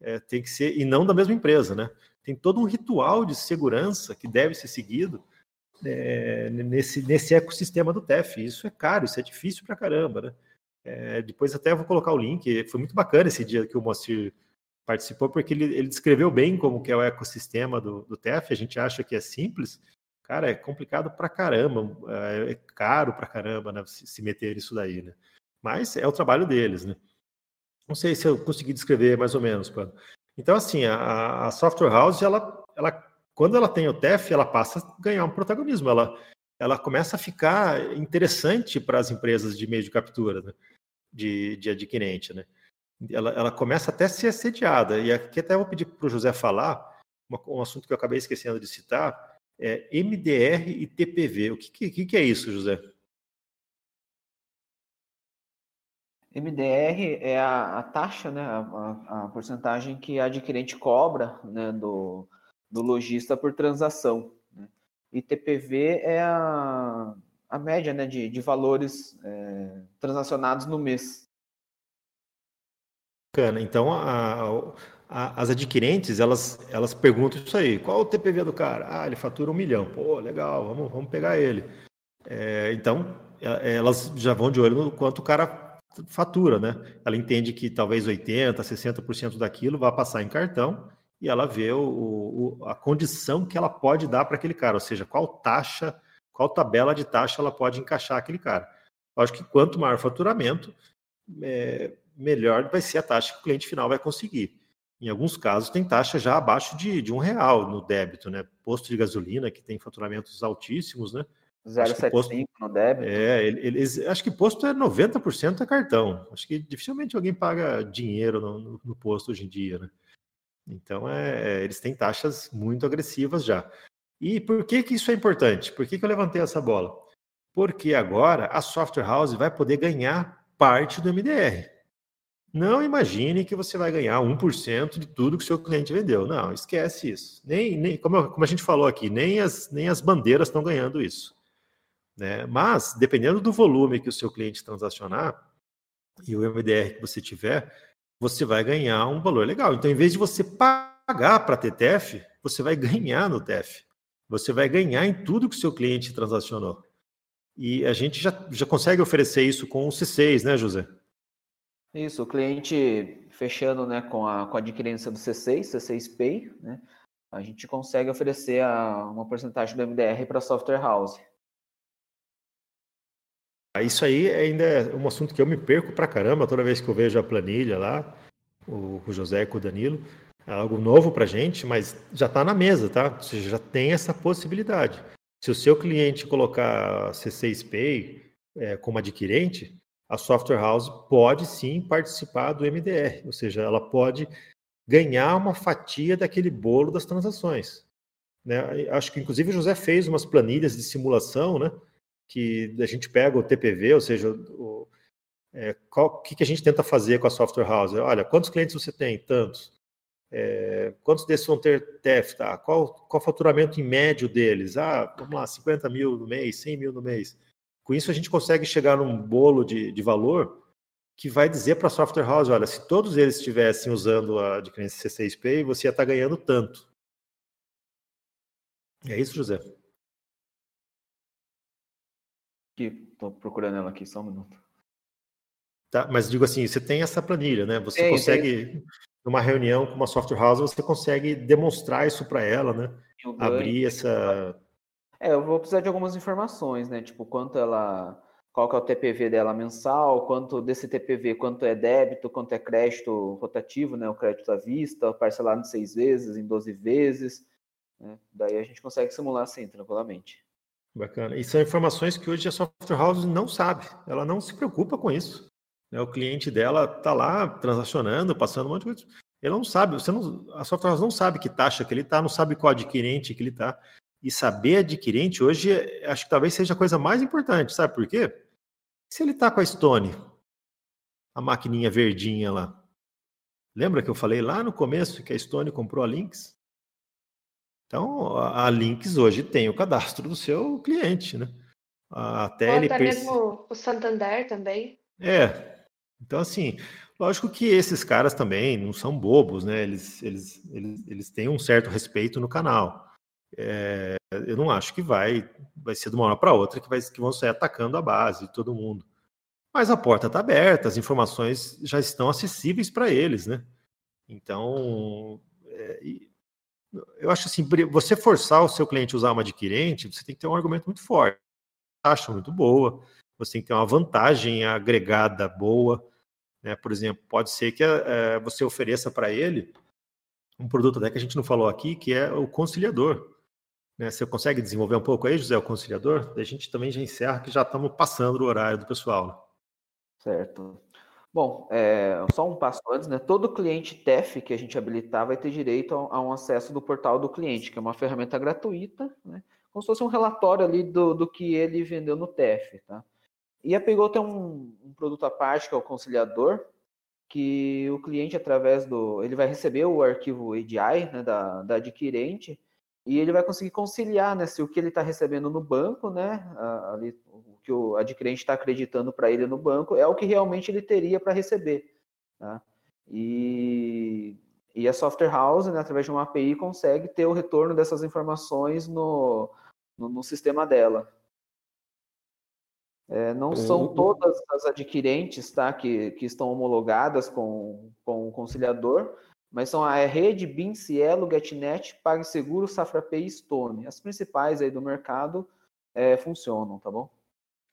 É, tem que ser, e não da mesma empresa, né? Tem todo um ritual de segurança que deve ser seguido é, nesse, nesse ecossistema do TEF. Isso é caro, isso é difícil pra caramba, né? É, depois até vou colocar o link. Foi muito bacana esse dia que o Moacir participou, porque ele, ele descreveu bem como que é o ecossistema do, do TEF. A gente acha que é simples. Cara, é complicado pra caramba, é, é caro pra caramba né, se, se meter isso daí, né? Mas é o trabalho deles, né? Não sei se eu consegui descrever mais ou menos, quando. Então, assim, a, a software house, ela, ela, quando ela tem o TEF, ela passa a ganhar um protagonismo. Ela, ela começa a ficar interessante para as empresas de meio de captura. Né? de, de adquirente, né? Ela, ela começa até a ser assediada, e aqui até vou pedir para o José falar, uma, um assunto que eu acabei esquecendo de citar, é MDR e TPV. O que, que, que é isso, José? MDR é a, a taxa, né, a, a, porcentagem que a adquirente cobra né, do, do lojista por transação. Né? E TPV é a, a média né, de, de valores é, transacionados no mês. Bacana. Então, a, as adquirentes, elas, elas perguntam isso aí. Qual o TPV do cara? Ah, ele fatura um milhão. Pô, legal, vamos, vamos pegar ele. É, então, é, elas já vão de olho no quanto o cara fatura, né? Ela entende que talvez 80%, 60% daquilo vai passar em cartão e ela vê o, o, a condição que ela pode dar para aquele cara, ou seja, qual taxa, qual tabela de taxa ela pode encaixar aquele cara. Eu acho que quanto maior o faturamento, é, melhor vai ser a taxa que o cliente final vai conseguir. Em alguns casos, tem taxa já abaixo de, de um real no débito, né? Posto de gasolina, que tem faturamentos altíssimos, né? 0,75 no débito. É, eles, acho que posto é 90% é cartão. Acho que dificilmente alguém paga dinheiro no, no, no posto hoje em dia, né? Então, é, é, eles têm taxas muito agressivas já. E por que, que isso é importante? Por que, que eu levantei essa bola? Porque agora a software house vai poder ganhar parte do MDR. Não imagine que você vai ganhar 1% de tudo que o seu cliente vendeu. Não, esquece isso. Nem, nem como, como a gente falou aqui, nem as, nem as bandeiras estão ganhando isso. Né? Mas, dependendo do volume que o seu cliente transacionar e o MDR que você tiver, você vai ganhar um valor legal. Então, em vez de você pagar para ter TEF, você vai ganhar no TEF. Você vai ganhar em tudo que o seu cliente transacionou. E a gente já, já consegue oferecer isso com o C6, né, José? Isso, o cliente fechando né, com, a, com a adquirência do C6, C6 Pay, né, a gente consegue oferecer a, uma porcentagem do MDR para software house. Isso aí ainda é um assunto que eu me perco pra caramba toda vez que eu vejo a planilha lá, o, o José com o Danilo. É algo novo pra gente, mas já está na mesa, tá? Você já tem essa possibilidade. Se o seu cliente colocar C6 Pay é, como adquirente, a software house pode sim participar do MDR, ou seja, ela pode ganhar uma fatia daquele bolo das transações. Né? Acho que inclusive o José fez umas planilhas de simulação, né? Que a gente pega o TPV, ou seja, o é, qual, que, que a gente tenta fazer com a software house? Olha, quantos clientes você tem? Tantos. É, quantos desses vão ter TEF? Tá? Qual, qual o faturamento em médio deles? Ah, vamos lá, 50 mil no mês, 100 mil no mês. Com isso, a gente consegue chegar num bolo de, de valor que vai dizer para a software house: olha, se todos eles estivessem usando a adquirência C6 Pay, você ia estar tá ganhando tanto. É isso, José? Estou procurando ela aqui, só um minuto. Tá, mas digo assim, você tem essa planilha, né? Você consegue, numa reunião com uma software house, você consegue demonstrar isso para ela, né? Abrir essa. É, eu vou precisar de algumas informações, né? Tipo, quanto ela. Qual que é o TPV dela mensal, quanto desse TPV, quanto é débito, quanto é crédito rotativo, né? O crédito à vista, parcelado em seis vezes, em 12 vezes. Né? Daí a gente consegue simular assim, tranquilamente. Bacana. E são informações que hoje a software house não sabe. Ela não se preocupa com isso. Né? O cliente dela está lá transacionando, passando um monte de coisa. Ele não sabe. Você não, a software house não sabe que taxa que ele está, não sabe qual adquirente que ele está. E saber adquirente hoje, acho que talvez seja a coisa mais importante. Sabe por quê? Se ele está com a Stone, a maquininha verdinha lá. Lembra que eu falei lá no começo que a Stone comprou a Lynx? Então, a Lynx hoje tem o cadastro do seu cliente, né? Até Ou ele até perce... mesmo o Santander também. É. Então, assim, lógico que esses caras também não são bobos, né? Eles, eles, eles, eles têm um certo respeito no canal. É, eu não acho que vai, vai ser de uma hora para outra que, vai, que vão sair atacando a base de todo mundo. Mas a porta está aberta, as informações já estão acessíveis para eles, né? Então, é, eu acho assim, você forçar o seu cliente a usar uma adquirente, você tem que ter um argumento muito forte, taxa muito boa, você tem que ter uma vantagem agregada boa, né? Por exemplo, pode ser que é, você ofereça para ele um produto até que a gente não falou aqui, que é o conciliador. Né? Você consegue desenvolver um pouco aí, José, o conciliador? A gente também já encerra, que já estamos passando o horário do pessoal. Né? Certo. Bom, é, só um passo antes, né? Todo cliente TEF que a gente habilitar vai ter direito a, a, um acesso do portal do cliente, que é uma ferramenta gratuita, né? Como se fosse um relatório ali do, do que ele vendeu no TEF, tá? E a Paygo tem um, um, produto à parte que é o conciliador, que o cliente através do, ele vai receber o arquivo ADI né, da, da adquirente e ele vai conseguir conciliar, né, se o que ele está recebendo no banco, né, ali, o que o adquirente está acreditando para ele no banco é o que realmente ele teria para receber. Tá? E, e a software house, né, através de uma API, consegue ter o retorno dessas informações no, no, no sistema dela. É, não são todas as adquirentes tá, que, que estão homologadas com, com o conciliador, mas são a Rede, BIM, Cielo, GetNet, PagSeguro, SafraPay e Stone. As principais aí do mercado é, funcionam, tá bom?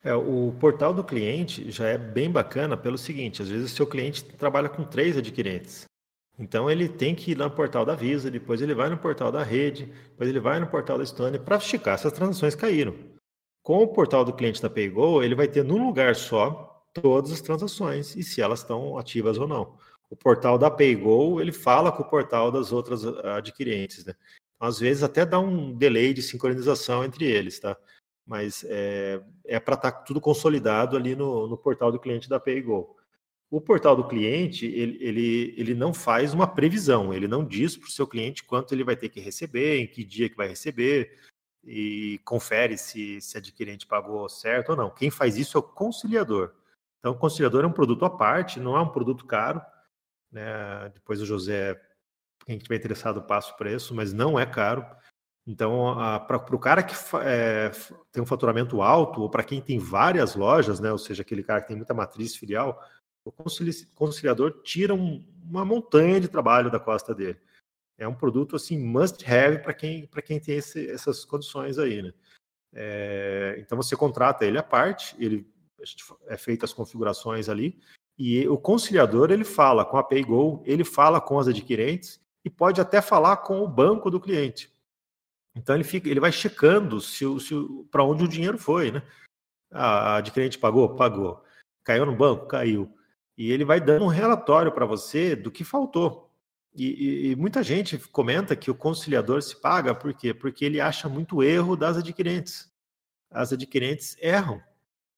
É, o portal do cliente já é bem bacana pelo seguinte, às vezes o seu cliente trabalha com três adquirentes. Então ele tem que ir no portal da Visa, depois ele vai no portal da rede, depois ele vai no portal da Stone para esticar se as transações caíram. Com o portal do cliente da PayGo, ele vai ter num lugar só todas as transações e se elas estão ativas ou não. O portal da PayGo, ele fala com o portal das outras adquirentes, né? Às vezes até dá um delay de sincronização entre eles, tá? mas é, é para estar tá tudo consolidado ali no, no portal do cliente da PayGo. O portal do cliente, ele, ele, ele não faz uma previsão, ele não diz para o seu cliente quanto ele vai ter que receber, em que dia que vai receber, e confere se, se adquirente pagou certo ou não. Quem faz isso é o conciliador. Então, o conciliador é um produto à parte, não é um produto caro. Né? Depois o José, quem estiver interessado, passa o preço, mas não é caro. Então, para o cara que é, tem um faturamento alto, ou para quem tem várias lojas, né, ou seja, aquele cara que tem muita matriz filial, o conciliador tira um, uma montanha de trabalho da costa dele. É um produto assim must have para quem, quem tem esse, essas condições aí, né? É, então você contrata ele à parte, ele é feito as configurações ali e o conciliador ele fala com a PayGo, ele fala com as adquirentes e pode até falar com o banco do cliente. Então ele fica, ele vai checando se, se para onde o dinheiro foi, né? A adquirente pagou, pagou. Caiu no banco, caiu. E ele vai dando um relatório para você do que faltou. E, e, e, muita gente comenta que o conciliador se paga, por quê? Porque ele acha muito erro das adquirentes. As adquirentes erram.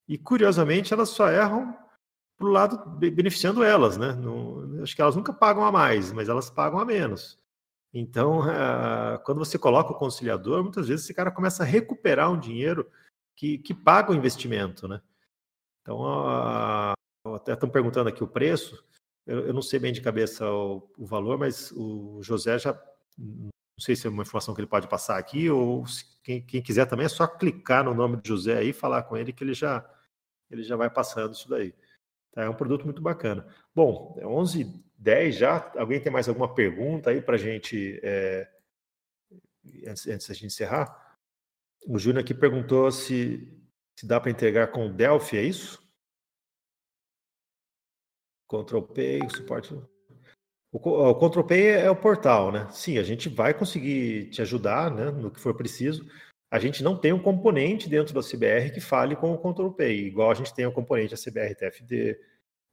E curiosamente elas só erram para o lado beneficiando elas, né? Não, acho que elas nunca pagam a mais, mas elas pagam a menos. Então, uh, quando você coloca o conciliador, muitas vezes esse cara começa a recuperar um dinheiro que, que paga o investimento, né? Então, uh, até estão perguntando aqui o preço, eu, eu não sei bem de cabeça o, o, valor, mas o José já, não sei se é uma informação que ele pode passar aqui, ou quem, quem, quiser também é só clicar no nome de José aí e falar com ele que ele já, ele já vai passando isso daí. Tá? É um produto muito bacana. Bom, é 11 10 já. Alguém tem mais alguma pergunta aí para a gente, é, antes, antes da gente encerrar? O Júnior aqui perguntou se, se dá para integrar com o Delphi, é isso? Control P, suporte. O, o é o portal, né? Sim, a gente vai conseguir te ajudar né, no que for preciso. A gente não tem um componente dentro da CBR que fale com o Control P, igual a gente tem o componente da CBR TFD,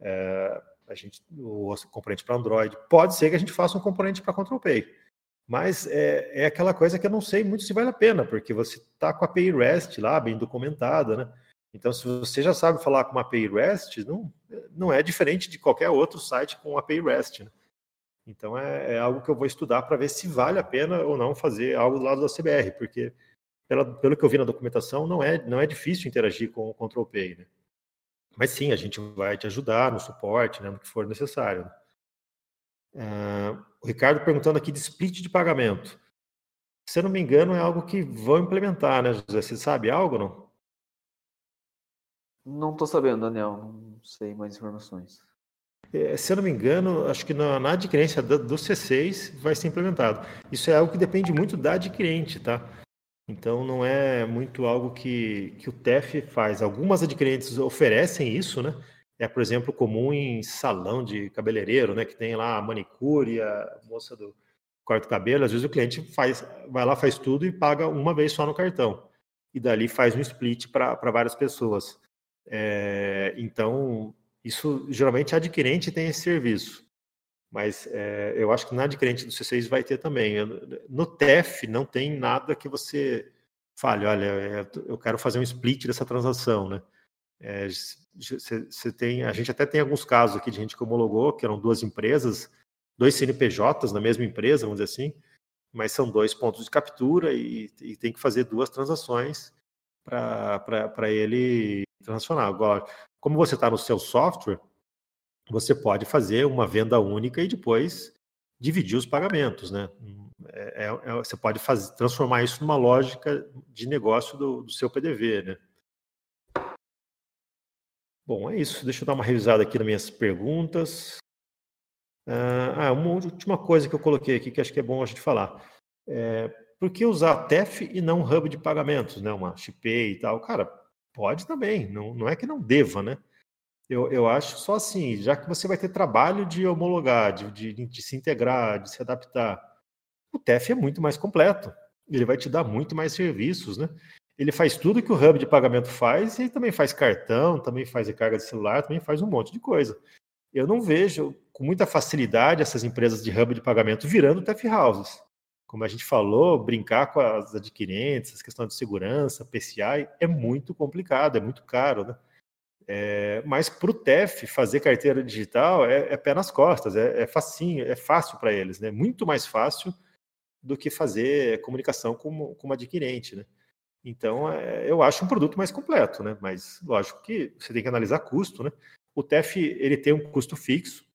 é, a gente, o componente para Android. Pode ser que a gente faça um componente para Control Pay, mas é, é, aquela coisa que eu não sei muito se vale a pena, porque você está com a API REST lá, bem documentada, né? Então, se você já sabe falar com uma API REST, não, não é diferente de qualquer outro site com API REST. Né? Então, é, é, algo que eu vou estudar para ver se vale a pena ou não fazer algo do lado da CBR, porque pela, pelo que eu vi na documentação, não é, não é difícil interagir com o Control Pay. Né? Mas sim, a gente vai te ajudar no suporte, né, no que for necessário. Uh, o Ricardo perguntando aqui de split de pagamento. Se eu não me engano, é algo que vão implementar, né, José? Você sabe algo ou não? Não estou sabendo, Daniel. Não sei mais informações. É, se eu não me engano, acho que na, na adquirência do, do C6 vai ser implementado. Isso é algo que depende muito da adquirente, tá? Então não é muito algo que, que o TEF faz. Algumas adquirentes oferecem isso, né? É, por exemplo, comum em salão de cabeleireiro, né? Que tem lá a manicure, a moça do corte cabelo. Às vezes o cliente faz, vai lá, faz tudo e paga uma vez só no cartão. E dali faz um split para várias pessoas. É, então, isso geralmente a adquirente tem esse serviço. Mas é, eu acho que na adquirente do C6 vai ter também. No TEF não tem nada que você fale, olha, é, eu quero fazer um split dessa transação, né? É, você tem, a gente até tem alguns casos aqui de gente que homologou, que eram duas empresas, dois CNPJs na mesma empresa, vamos dizer assim, mas são dois pontos de captura e, e tem que fazer duas transações para ele transacionar. Agora, como você está no seu software, você pode fazer uma venda única e depois dividir os pagamentos, né? É, é, é você pode fazer, transformar isso numa lógica de negócio do, do seu PDV, né? Bom, é isso. Deixa eu dar uma revisada aqui nas minhas perguntas. Ah, ah, uma última coisa que eu coloquei aqui que acho que é bom a gente falar. É, por que usar TEF e não hub de pagamentos, né? Uma Shipay e tal? Cara, pode também. Não, não é que não deva, né? Eu, eu acho só assim, já que você vai ter trabalho de homologar, de, de, de se integrar, de se adaptar, o TEF é muito mais completo. Ele vai te dar muito mais serviços, né? Ele faz tudo que o hub de pagamento faz e também faz cartão, também faz recarga de celular, também faz um monte de coisa. Eu não vejo com muita facilidade essas empresas de hub de pagamento virando TEF houses. Como a gente falou, brincar com as adquirentes, as questões de segurança, PCI, é muito complicado, é muito caro, né? É, mas para o TEF fazer carteira digital é, é pé nas costas, é, é facinho, é fácil para eles, né? Muito mais fácil do que fazer comunicação com, com uma adquirente, né? Então, é, eu acho um produto mais completo, né? Mas, lógico que você tem que analisar custo, né? O TEF, ele tem um custo fixo.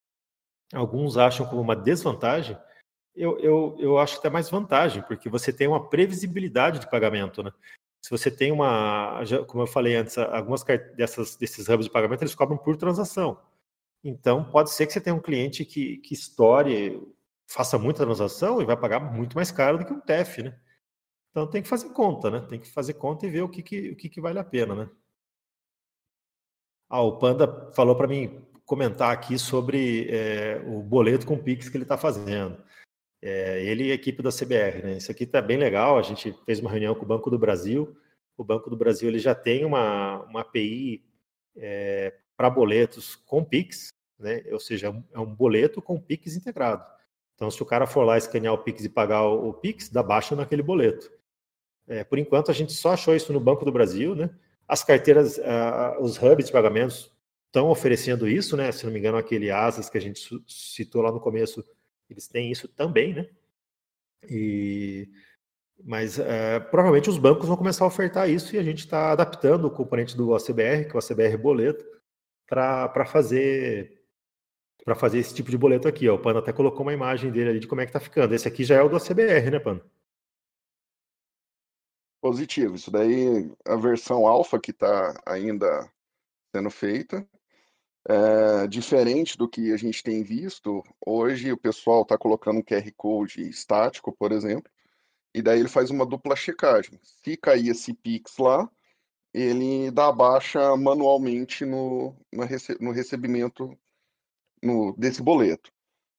Alguns acham como uma desvantagem. Eu, eu, eu acho até mais vantagem, porque você tem uma previsibilidade de pagamento, né? Se você tem uma, como eu falei antes, algumas dessas, desses hubs de pagamento eles cobram por transação. Então, pode ser que você tenha um cliente que, que estoure, faça muita transação e vai pagar muito mais caro do que um TEF, né? Então, tem que fazer conta, né? Tem que fazer conta e ver o que, que, o que, que vale a pena, né? Ah, o Panda falou para mim comentar aqui sobre é, o boleto com Pix que ele está fazendo. É, ele e a equipe da CBR, né? Isso aqui está bem legal. A gente fez uma reunião com o Banco do Brasil. O Banco do Brasil ele já tem uma, uma API é, para boletos com Pix, né? Ou seja, é um boleto com Pix integrado. Então, se o cara for lá escanear o Pix e pagar o, o Pix, dá baixa naquele boleto. É, por enquanto, a gente só achou isso no Banco do Brasil, né? As carteiras, os hubs de pagamentos estão oferecendo isso, né? Se não me engano, aquele Asas que a gente citou lá no começo eles têm isso também, né? E, mas é, provavelmente os bancos vão começar a ofertar isso e a gente está adaptando o componente do ACBR, que é o ACBR boleto, para fazer para fazer esse tipo de boleto aqui. Ó. O Pano até colocou uma imagem dele ali de como é que está ficando. Esse aqui já é o do ACBR, né, Pano? Positivo. Isso daí, a versão alfa que está ainda sendo feita. É, diferente do que a gente tem visto, hoje o pessoal está colocando um QR Code estático, por exemplo, e daí ele faz uma dupla checagem. Se cair esse Pix lá, ele dá baixa manualmente no, no, rece no recebimento no, desse boleto.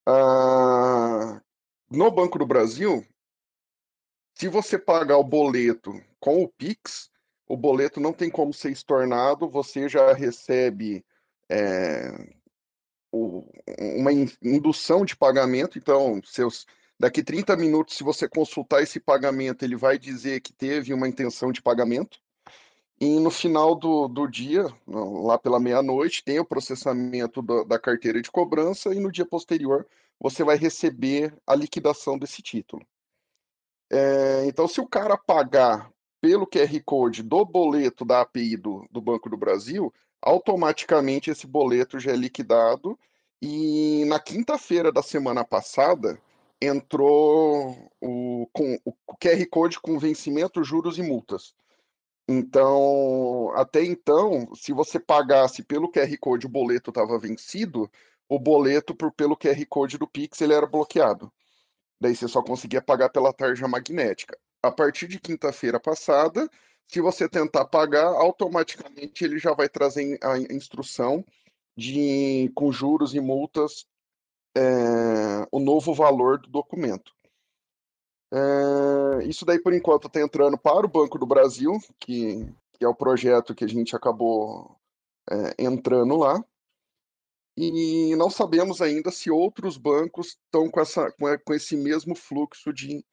Ah, no Banco do Brasil, se você pagar o boleto com o Pix, o boleto não tem como ser estornado, você já recebe é, o, uma indução de pagamento, então, seus, daqui 30 minutos, se você consultar esse pagamento, ele vai dizer que teve uma intenção de pagamento. E no final do, do dia, lá pela meia-noite, tem o processamento do, da carteira de cobrança e no dia posterior você vai receber a liquidação desse título. É, então, se o cara pagar pelo QR Code do boleto da API do, do Banco do Brasil, automaticamente esse boleto já é liquidado. E na quinta-feira da semana passada entrou o, com, o QR Code com vencimento, juros e multas. Então, até então, se você pagasse pelo QR Code o boleto estava vencido, o boleto por, pelo QR Code do Pix ele era bloqueado. Daí você só conseguia pagar pela tarja magnética. A partir de quinta-feira passada, se você tentar pagar, automaticamente ele já vai trazer a instrução de, com juros e multas, é, o novo valor do documento. É, isso daí, por enquanto, está entrando para o Banco do Brasil, que, que, é o projeto que a gente acabou é, entrando lá. E não sabemos ainda se outros bancos estão com, essa, com esse mesmo fluxo de,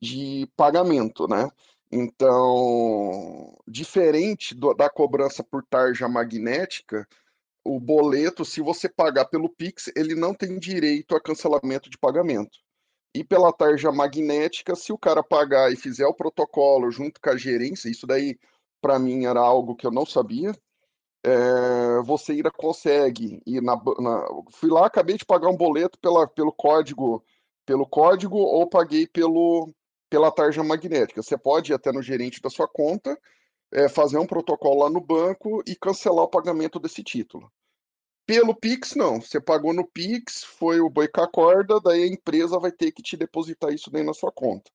de pagamento, né? Então, diferente do, da cobrança por tarja magnética, o boleto, se você pagar pelo Pix, ele não tem direito a cancelamento de pagamento. E pela tarja magnética, se o cara pagar e fizer o protocolo junto com a gerência, isso daí para mim era algo que eu não sabia. É, você ainda consegue ir na, na, Fui lá, acabei de pagar um boleto pela, pelo código, pelo código ou paguei pelo, pela tarja magnética. Você pode ir até no gerente da sua conta, é, fazer um protocolo lá no banco e cancelar o pagamento desse título. Pelo Pix, não. Você pagou no Pix, foi o boi com a corda, daí a empresa vai ter que te depositar isso daí na sua conta.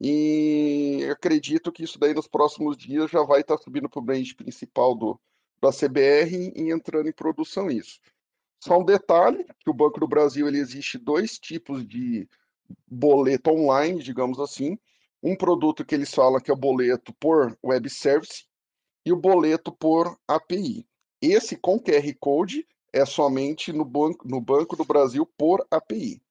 E acredito que isso daí nos próximos dias já vai estar subindo para o brand principal do, da CBR e entrando em produção isso. Só um detalhe, que o Banco do Brasil ele existe dois tipos de boleto online, digamos assim. Um produto que eles falam que é o boleto por web service e o boleto por API. Esse com QR Code é somente no banco, no banco do Brasil por API.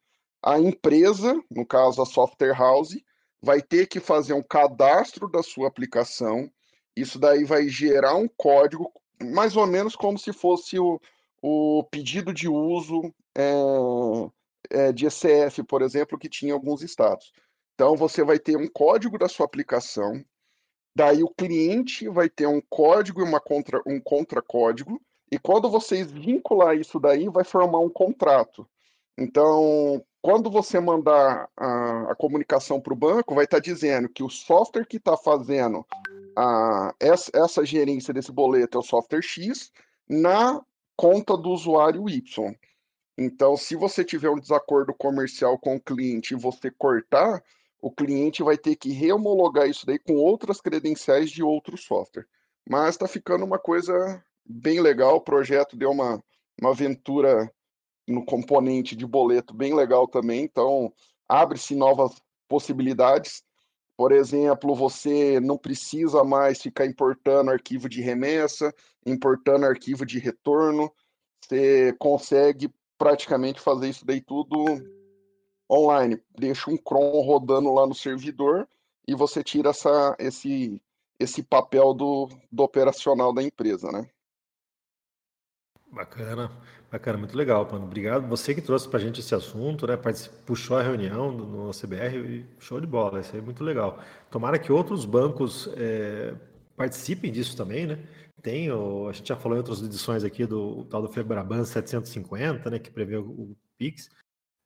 A empresa, no caso a software house, vai ter que fazer um cadastro da sua aplicação. Isso daí vai gerar um código, mais ou menos como se fosse o, o pedido de uso é, é, de ECF, por exemplo, que tinha alguns estados. Então, você vai ter um código da sua aplicação, daí o cliente vai ter um código e uma contra, um contracódigo, e quando vocês vincular isso daí, vai formar um contrato. Então, quando você mandar a, a comunicação para o banco, vai estar tá dizendo que o software que está fazendo a, essa, essa gerência desse boleto é o software X na conta do usuário Y. Então, se você tiver um desacordo comercial com o cliente e você cortar, o cliente vai ter que reomologar isso daí com outras credenciais de outro software. Mas está ficando uma coisa bem legal. O projeto deu uma, uma aventura no componente de boleto bem legal também. Então, abre-se novas possibilidades. Por exemplo, você não precisa mais ficar importando arquivo de remessa, importando arquivo de retorno. Você consegue praticamente fazer isso daí tudo online. Deixa um cron rodando lá no servidor e você tira essa, esse, esse papel do, do operacional da empresa, né? Bacana, bacana, muito legal, Pano. Obrigado. Você que trouxe para a gente esse assunto, né? Puxou a reunião no CBR, show de bola, isso aí é muito legal. Tomara que outros bancos é, participem disso também, né? Tem, o, a gente já falou em outras edições aqui do tal do Febraban 750, né? Que prevê o, o Pix,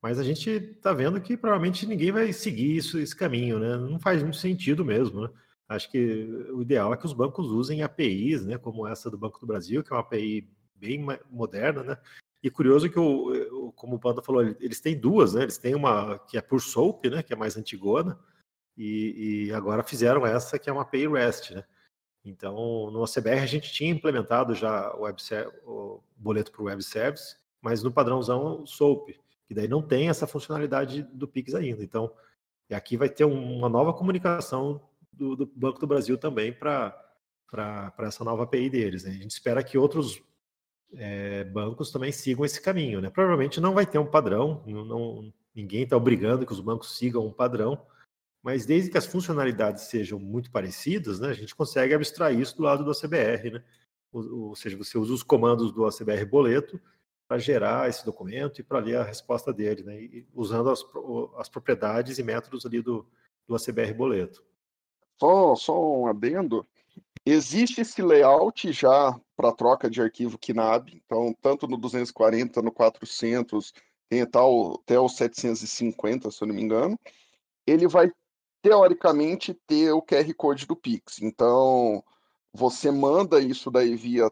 mas a gente está vendo que provavelmente ninguém vai seguir isso, esse caminho, né? Não faz muito sentido mesmo, né? Acho que o ideal é que os bancos usem APIs, né? Como essa do Banco do Brasil, que é uma API bem moderna, né? E curioso que, o, como o Panda falou, eles têm duas, né? Eles têm uma que é por SOAP, né? Que é mais antigona, e, e agora fizeram essa que é uma API REST, né? Então, no CBR a gente tinha implementado já o, web, o boleto para o web service, mas no padrãozão SOAP, que daí não tem essa funcionalidade do Pix ainda. Então, aqui vai ter uma nova comunicação do, do Banco do Brasil também para essa nova API deles. Né? A gente espera que outros é, bancos também sigam esse caminho. Né? Provavelmente não vai ter um padrão, não, não ninguém está obrigando que os bancos sigam um padrão, mas desde que as funcionalidades sejam muito parecidas, né, a gente consegue abstrair isso do lado do ACBR. Né? Ou, ou seja, você usa os comandos do ACBR Boleto para gerar esse documento e para ler a resposta dele, né? E usando as, as propriedades e métodos ali do, do ACBR Boleto. Só, só um adendo. Existe esse layout já para troca de arquivo KNAB, então tanto no 240, no 400, tem tal, até o 750, se eu não me engano, ele vai teoricamente ter o QR Code do Pix. Então, você manda isso daí via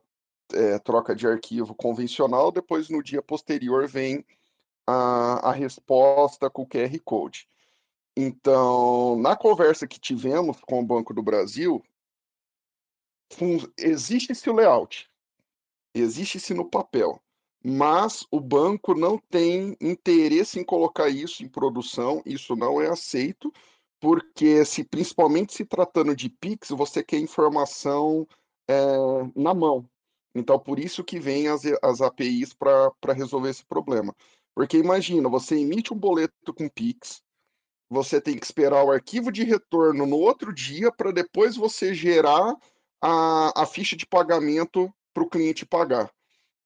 é, troca de arquivo convencional, depois no dia posterior vem a, a resposta com o QR Code. Então, na conversa que tivemos com o Banco do Brasil, existe-se o layout, existe-se no papel, mas o banco não tem interesse em colocar isso em produção, isso não é aceito, porque se principalmente se tratando de Pix, você quer informação é, na mão. Então, por isso que vem as, as APIs para resolver esse problema. Porque imagina, você emite um boleto com Pix, você tem que esperar o arquivo de retorno no outro dia para depois você gerar a, a ficha de pagamento para o cliente pagar.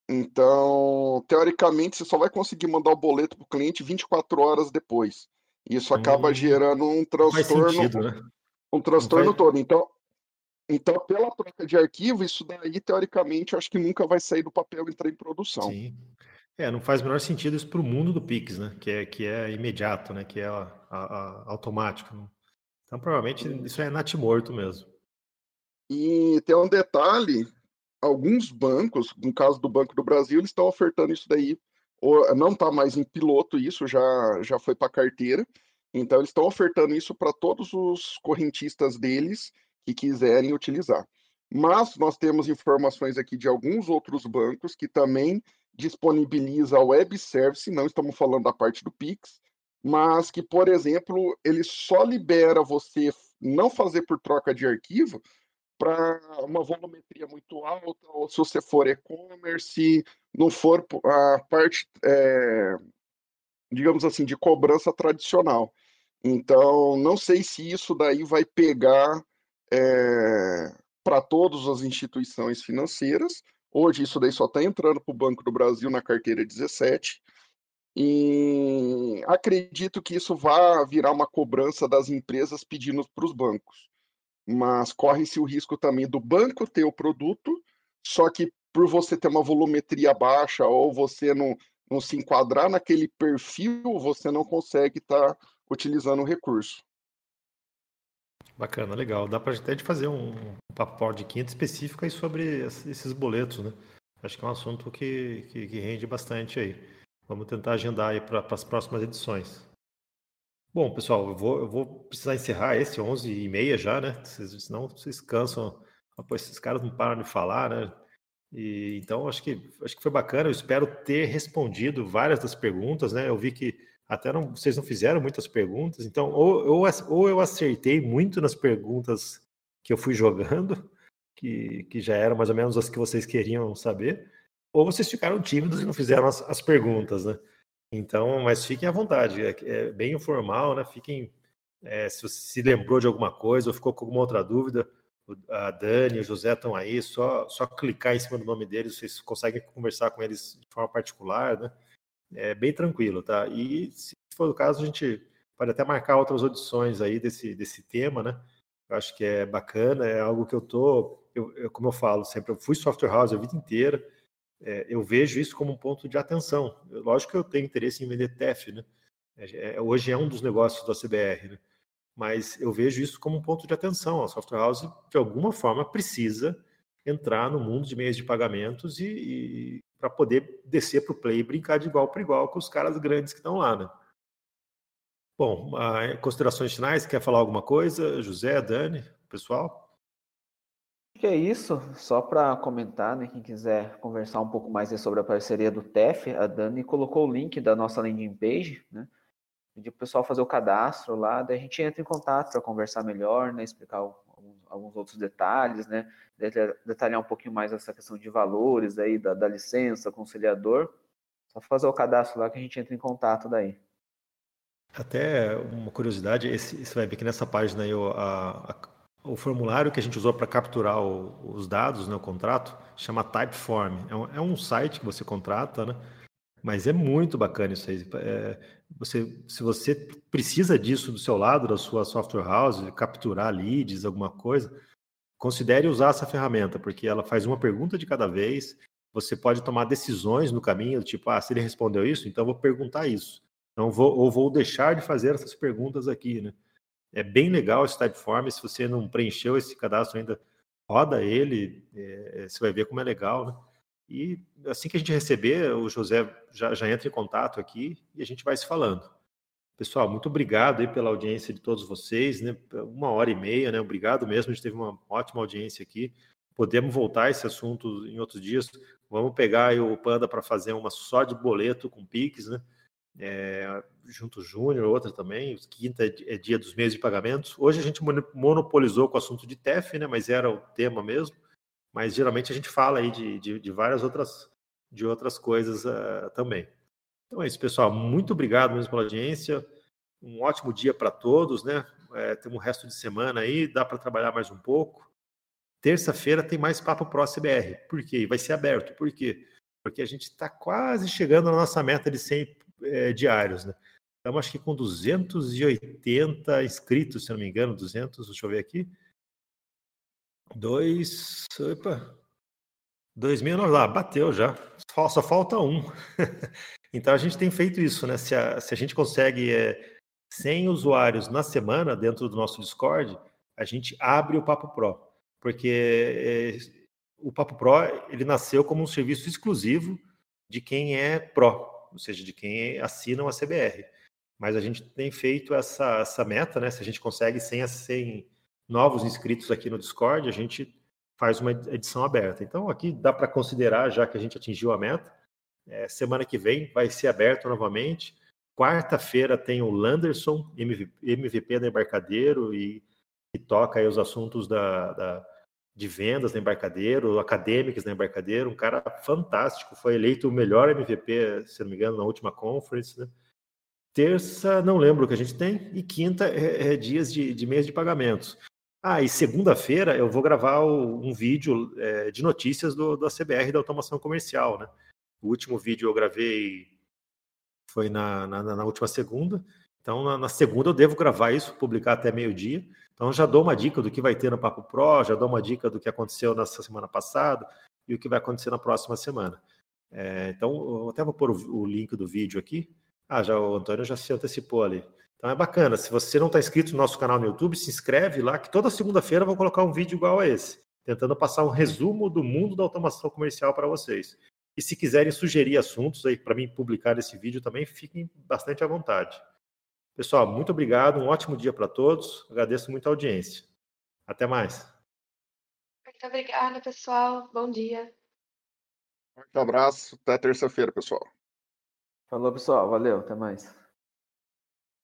Então, teoricamente, você só vai conseguir mandar o boleto para o cliente 24 horas depois. Isso acaba hum, gerando um transtorno, sentido, né? um transtorno faz... todo. Então, então, pela troca de arquivo, isso daí, teoricamente, eu acho que nunca vai sair do papel e entrar em produção. Sim. É, não faz o menor sentido isso para o mundo do Pix, né? Que é, que é imediato, né? Que é a, a, a, automático. Então, provavelmente, isso é natimorto mesmo. E tem um detalhe, alguns bancos, no caso do Banco do Brasil, eles estão ofertando isso daí. Não está mais em piloto isso, já, já foi para carteira. Então, eles estão ofertando isso para todos os correntistas deles que quiserem utilizar. Mas nós temos informações aqui de alguns outros bancos que também disponibiliza web service, não estamos falando da parte do Pix, mas que, por exemplo, ele só libera você não fazer por troca de arquivo para uma volumetria muito alta, ou se você for e-commerce, não for a parte, é, digamos assim, de cobrança tradicional. Então, não sei se isso daí vai pegar é, para todas as instituições financeiras. Hoje isso daí só está entrando para o Banco do Brasil na carteira 17. E acredito que isso vá virar uma cobrança das empresas pedindo para os bancos. Mas corre-se o risco também do banco ter o produto, só que por você ter uma volumetria baixa ou você não, não se enquadrar naquele perfil, você não consegue estar tá utilizando o recurso. Bacana, legal. Dá para até de fazer um, papo de 500 específico aí sobre esses boletos, né? Acho que é um assunto que, que, que rende bastante aí. Vamos tentar agendar aí para as próximas edições. Bom, pessoal, eu vou, eu vou precisar encerrar esse 11 e meia já, né? Senão vocês cansam. Pô, esses caras não param de falar, né? E, então, acho que, acho que foi bacana. Eu espero ter respondido várias das perguntas, né? Eu vi que até não, vocês não fizeram muitas perguntas, então ou, ou, ou eu acertei muito nas perguntas que eu fui jogando, que, que já eram mais ou menos as que vocês queriam saber, ou vocês ficaram tímidos e não fizeram as, as perguntas, né? Então, mas fiquem à vontade, é, é bem informal, né? Fiquem, é, se você se lembrou de alguma coisa ou ficou com alguma outra dúvida, a Dani, o José estão aí, só, só clicar em cima do nome deles, vocês conseguem conversar com eles de forma particular, né? é bem tranquilo, tá? E se for o caso, a gente pode até marcar outras audições aí desse, desse tema, né? Eu acho que é bacana, é algo que eu tô, eu, eu como eu falo sempre, eu fui software house a vida inteira, é, eu vejo isso como um ponto de atenção. Lógico que eu tenho interesse em vender TEF, né? É, é hoje é um dos negócios da CBR, né? Mas eu vejo isso como um ponto de atenção. A software house, de alguma forma, precisa entrar no mundo de meios de pagamentos e, e para poder descer para o play e brincar de igual para igual com os caras grandes que estão lá, né? Bom, considerações finais, quer falar alguma coisa? José, Dani, pessoal? Que é isso, só para comentar, né, quem quiser conversar um pouco mais sobre a parceria do TEF, a Dani colocou o link da nossa landing page, né, pediu para o pessoal fazer o cadastro lá, daí a gente entra em contato para conversar melhor, né, explicar alguns, outros detalhes, né, detalhar um pouquinho mais essa questão de valores aí, da, da licença, conciliador, só fazer o cadastro lá que a gente entra em contato daí. Até uma curiosidade, esse, você vai que nessa página aí, a, a, o formulário que a gente usou para capturar o, os dados, né, o contrato, chama Typeform. É um, é um site que você contrata, né? Mas é muito bacana isso aí. É, você, se você precisa disso do seu lado, da sua software house, capturar leads, alguma coisa, considere usar essa ferramenta, porque ela faz uma pergunta de cada vez. Você pode tomar decisões no caminho, tipo, ah, se ele respondeu isso, então eu vou perguntar isso. Não vou, ou vou deixar de fazer essas perguntas aqui, né? É bem legal esse Typeform. Se você não preencheu esse cadastro ainda, roda ele, é, você vai ver como é legal, né? E assim que a gente receber, o José já, já entra em contato aqui e a gente vai se falando. Pessoal, muito obrigado aí pela audiência de todos vocês, né? Uma hora e meia, né? Obrigado mesmo, a gente teve uma ótima audiência aqui. Podemos voltar a esse assunto em outros dias. Vamos pegar o Panda para fazer uma só de boleto com Pix, né? É, junto Júnior, outra também. Quinta é dia dos meses de pagamentos. Hoje a gente monopolizou com o assunto de TEF, né? Mas era o tema mesmo. Mas geralmente a gente fala aí de, de, de várias outras, de outras coisas uh, também. Então é isso, pessoal. Muito obrigado mesmo pela audiência. Um ótimo dia para todos, né? É, temos um resto de semana aí, dá para trabalhar mais um pouco. terça-feira tem mais Papo Pro CBR. Por quê? Vai ser aberto. Por quê? Porque a gente está quase chegando na nossa meta de 100 é, diários, né? Estamos acho que com 280 inscritos, se não me engano, 200, deixa eu ver aqui. Dois, opa, 2009, lá, bateu já, só, só falta um. então a gente tem feito isso, né? Se a, se a gente consegue é, 100 usuários na semana dentro do nosso Discord, a gente abre o Papo Pro, porque é, o Papo Pro ele nasceu como um serviço exclusivo de quem é Pro, ou seja, de quem assina a CBR. Mas a gente tem feito essa, essa meta, né? Se a gente consegue 100 a 100 novos inscritos aqui no Discord, a gente faz uma edição aberta. Então aqui dá para considerar, já que a gente atingiu a meta, é, semana que vem vai ser aberto novamente. Quarta-feira tem o Landerson, MVP da Embarcadeiro, e, e toca os assuntos da, da, de vendas da Embarcadeiro, acadêmicos da Embarcadeiro, um cara fantástico, foi eleito o melhor MVP, se não me engano, na última conference. Né? Terça, não lembro o que a gente tem, e quinta é, é dias de, de mês de pagamentos. Ah, e segunda-feira eu vou gravar o, um vídeo é, de notícias do, da CBR da automação comercial, né? O último vídeo eu gravei foi na, na, na última segunda. Então, na, na, segunda eu devo gravar isso, publicar até meio-dia. Então, já dou uma dica do que vai ter no Papo Pro, já dou uma dica do que aconteceu nessa semana passada e o que vai acontecer na próxima semana. É, então, eu até vou pôr o, o, link do vídeo aqui. Ah, já o Antônio já se antecipou ali. Então é bacana. Se você não está inscrito no nosso canal no YouTube, se inscreve lá, que toda segunda-feira eu vou colocar um vídeo igual a esse, tentando passar um resumo do mundo da automação comercial para vocês. E se quiserem sugerir assuntos aí para mim publicar esse vídeo também, fiquem bastante à vontade. Pessoal, muito obrigado, um ótimo dia para todos. Agradeço muito a audiência. Até mais. Muito obrigada, pessoal. Bom dia. Um abraço, até terça-feira, pessoal. Falou, pessoal. Valeu, até mais.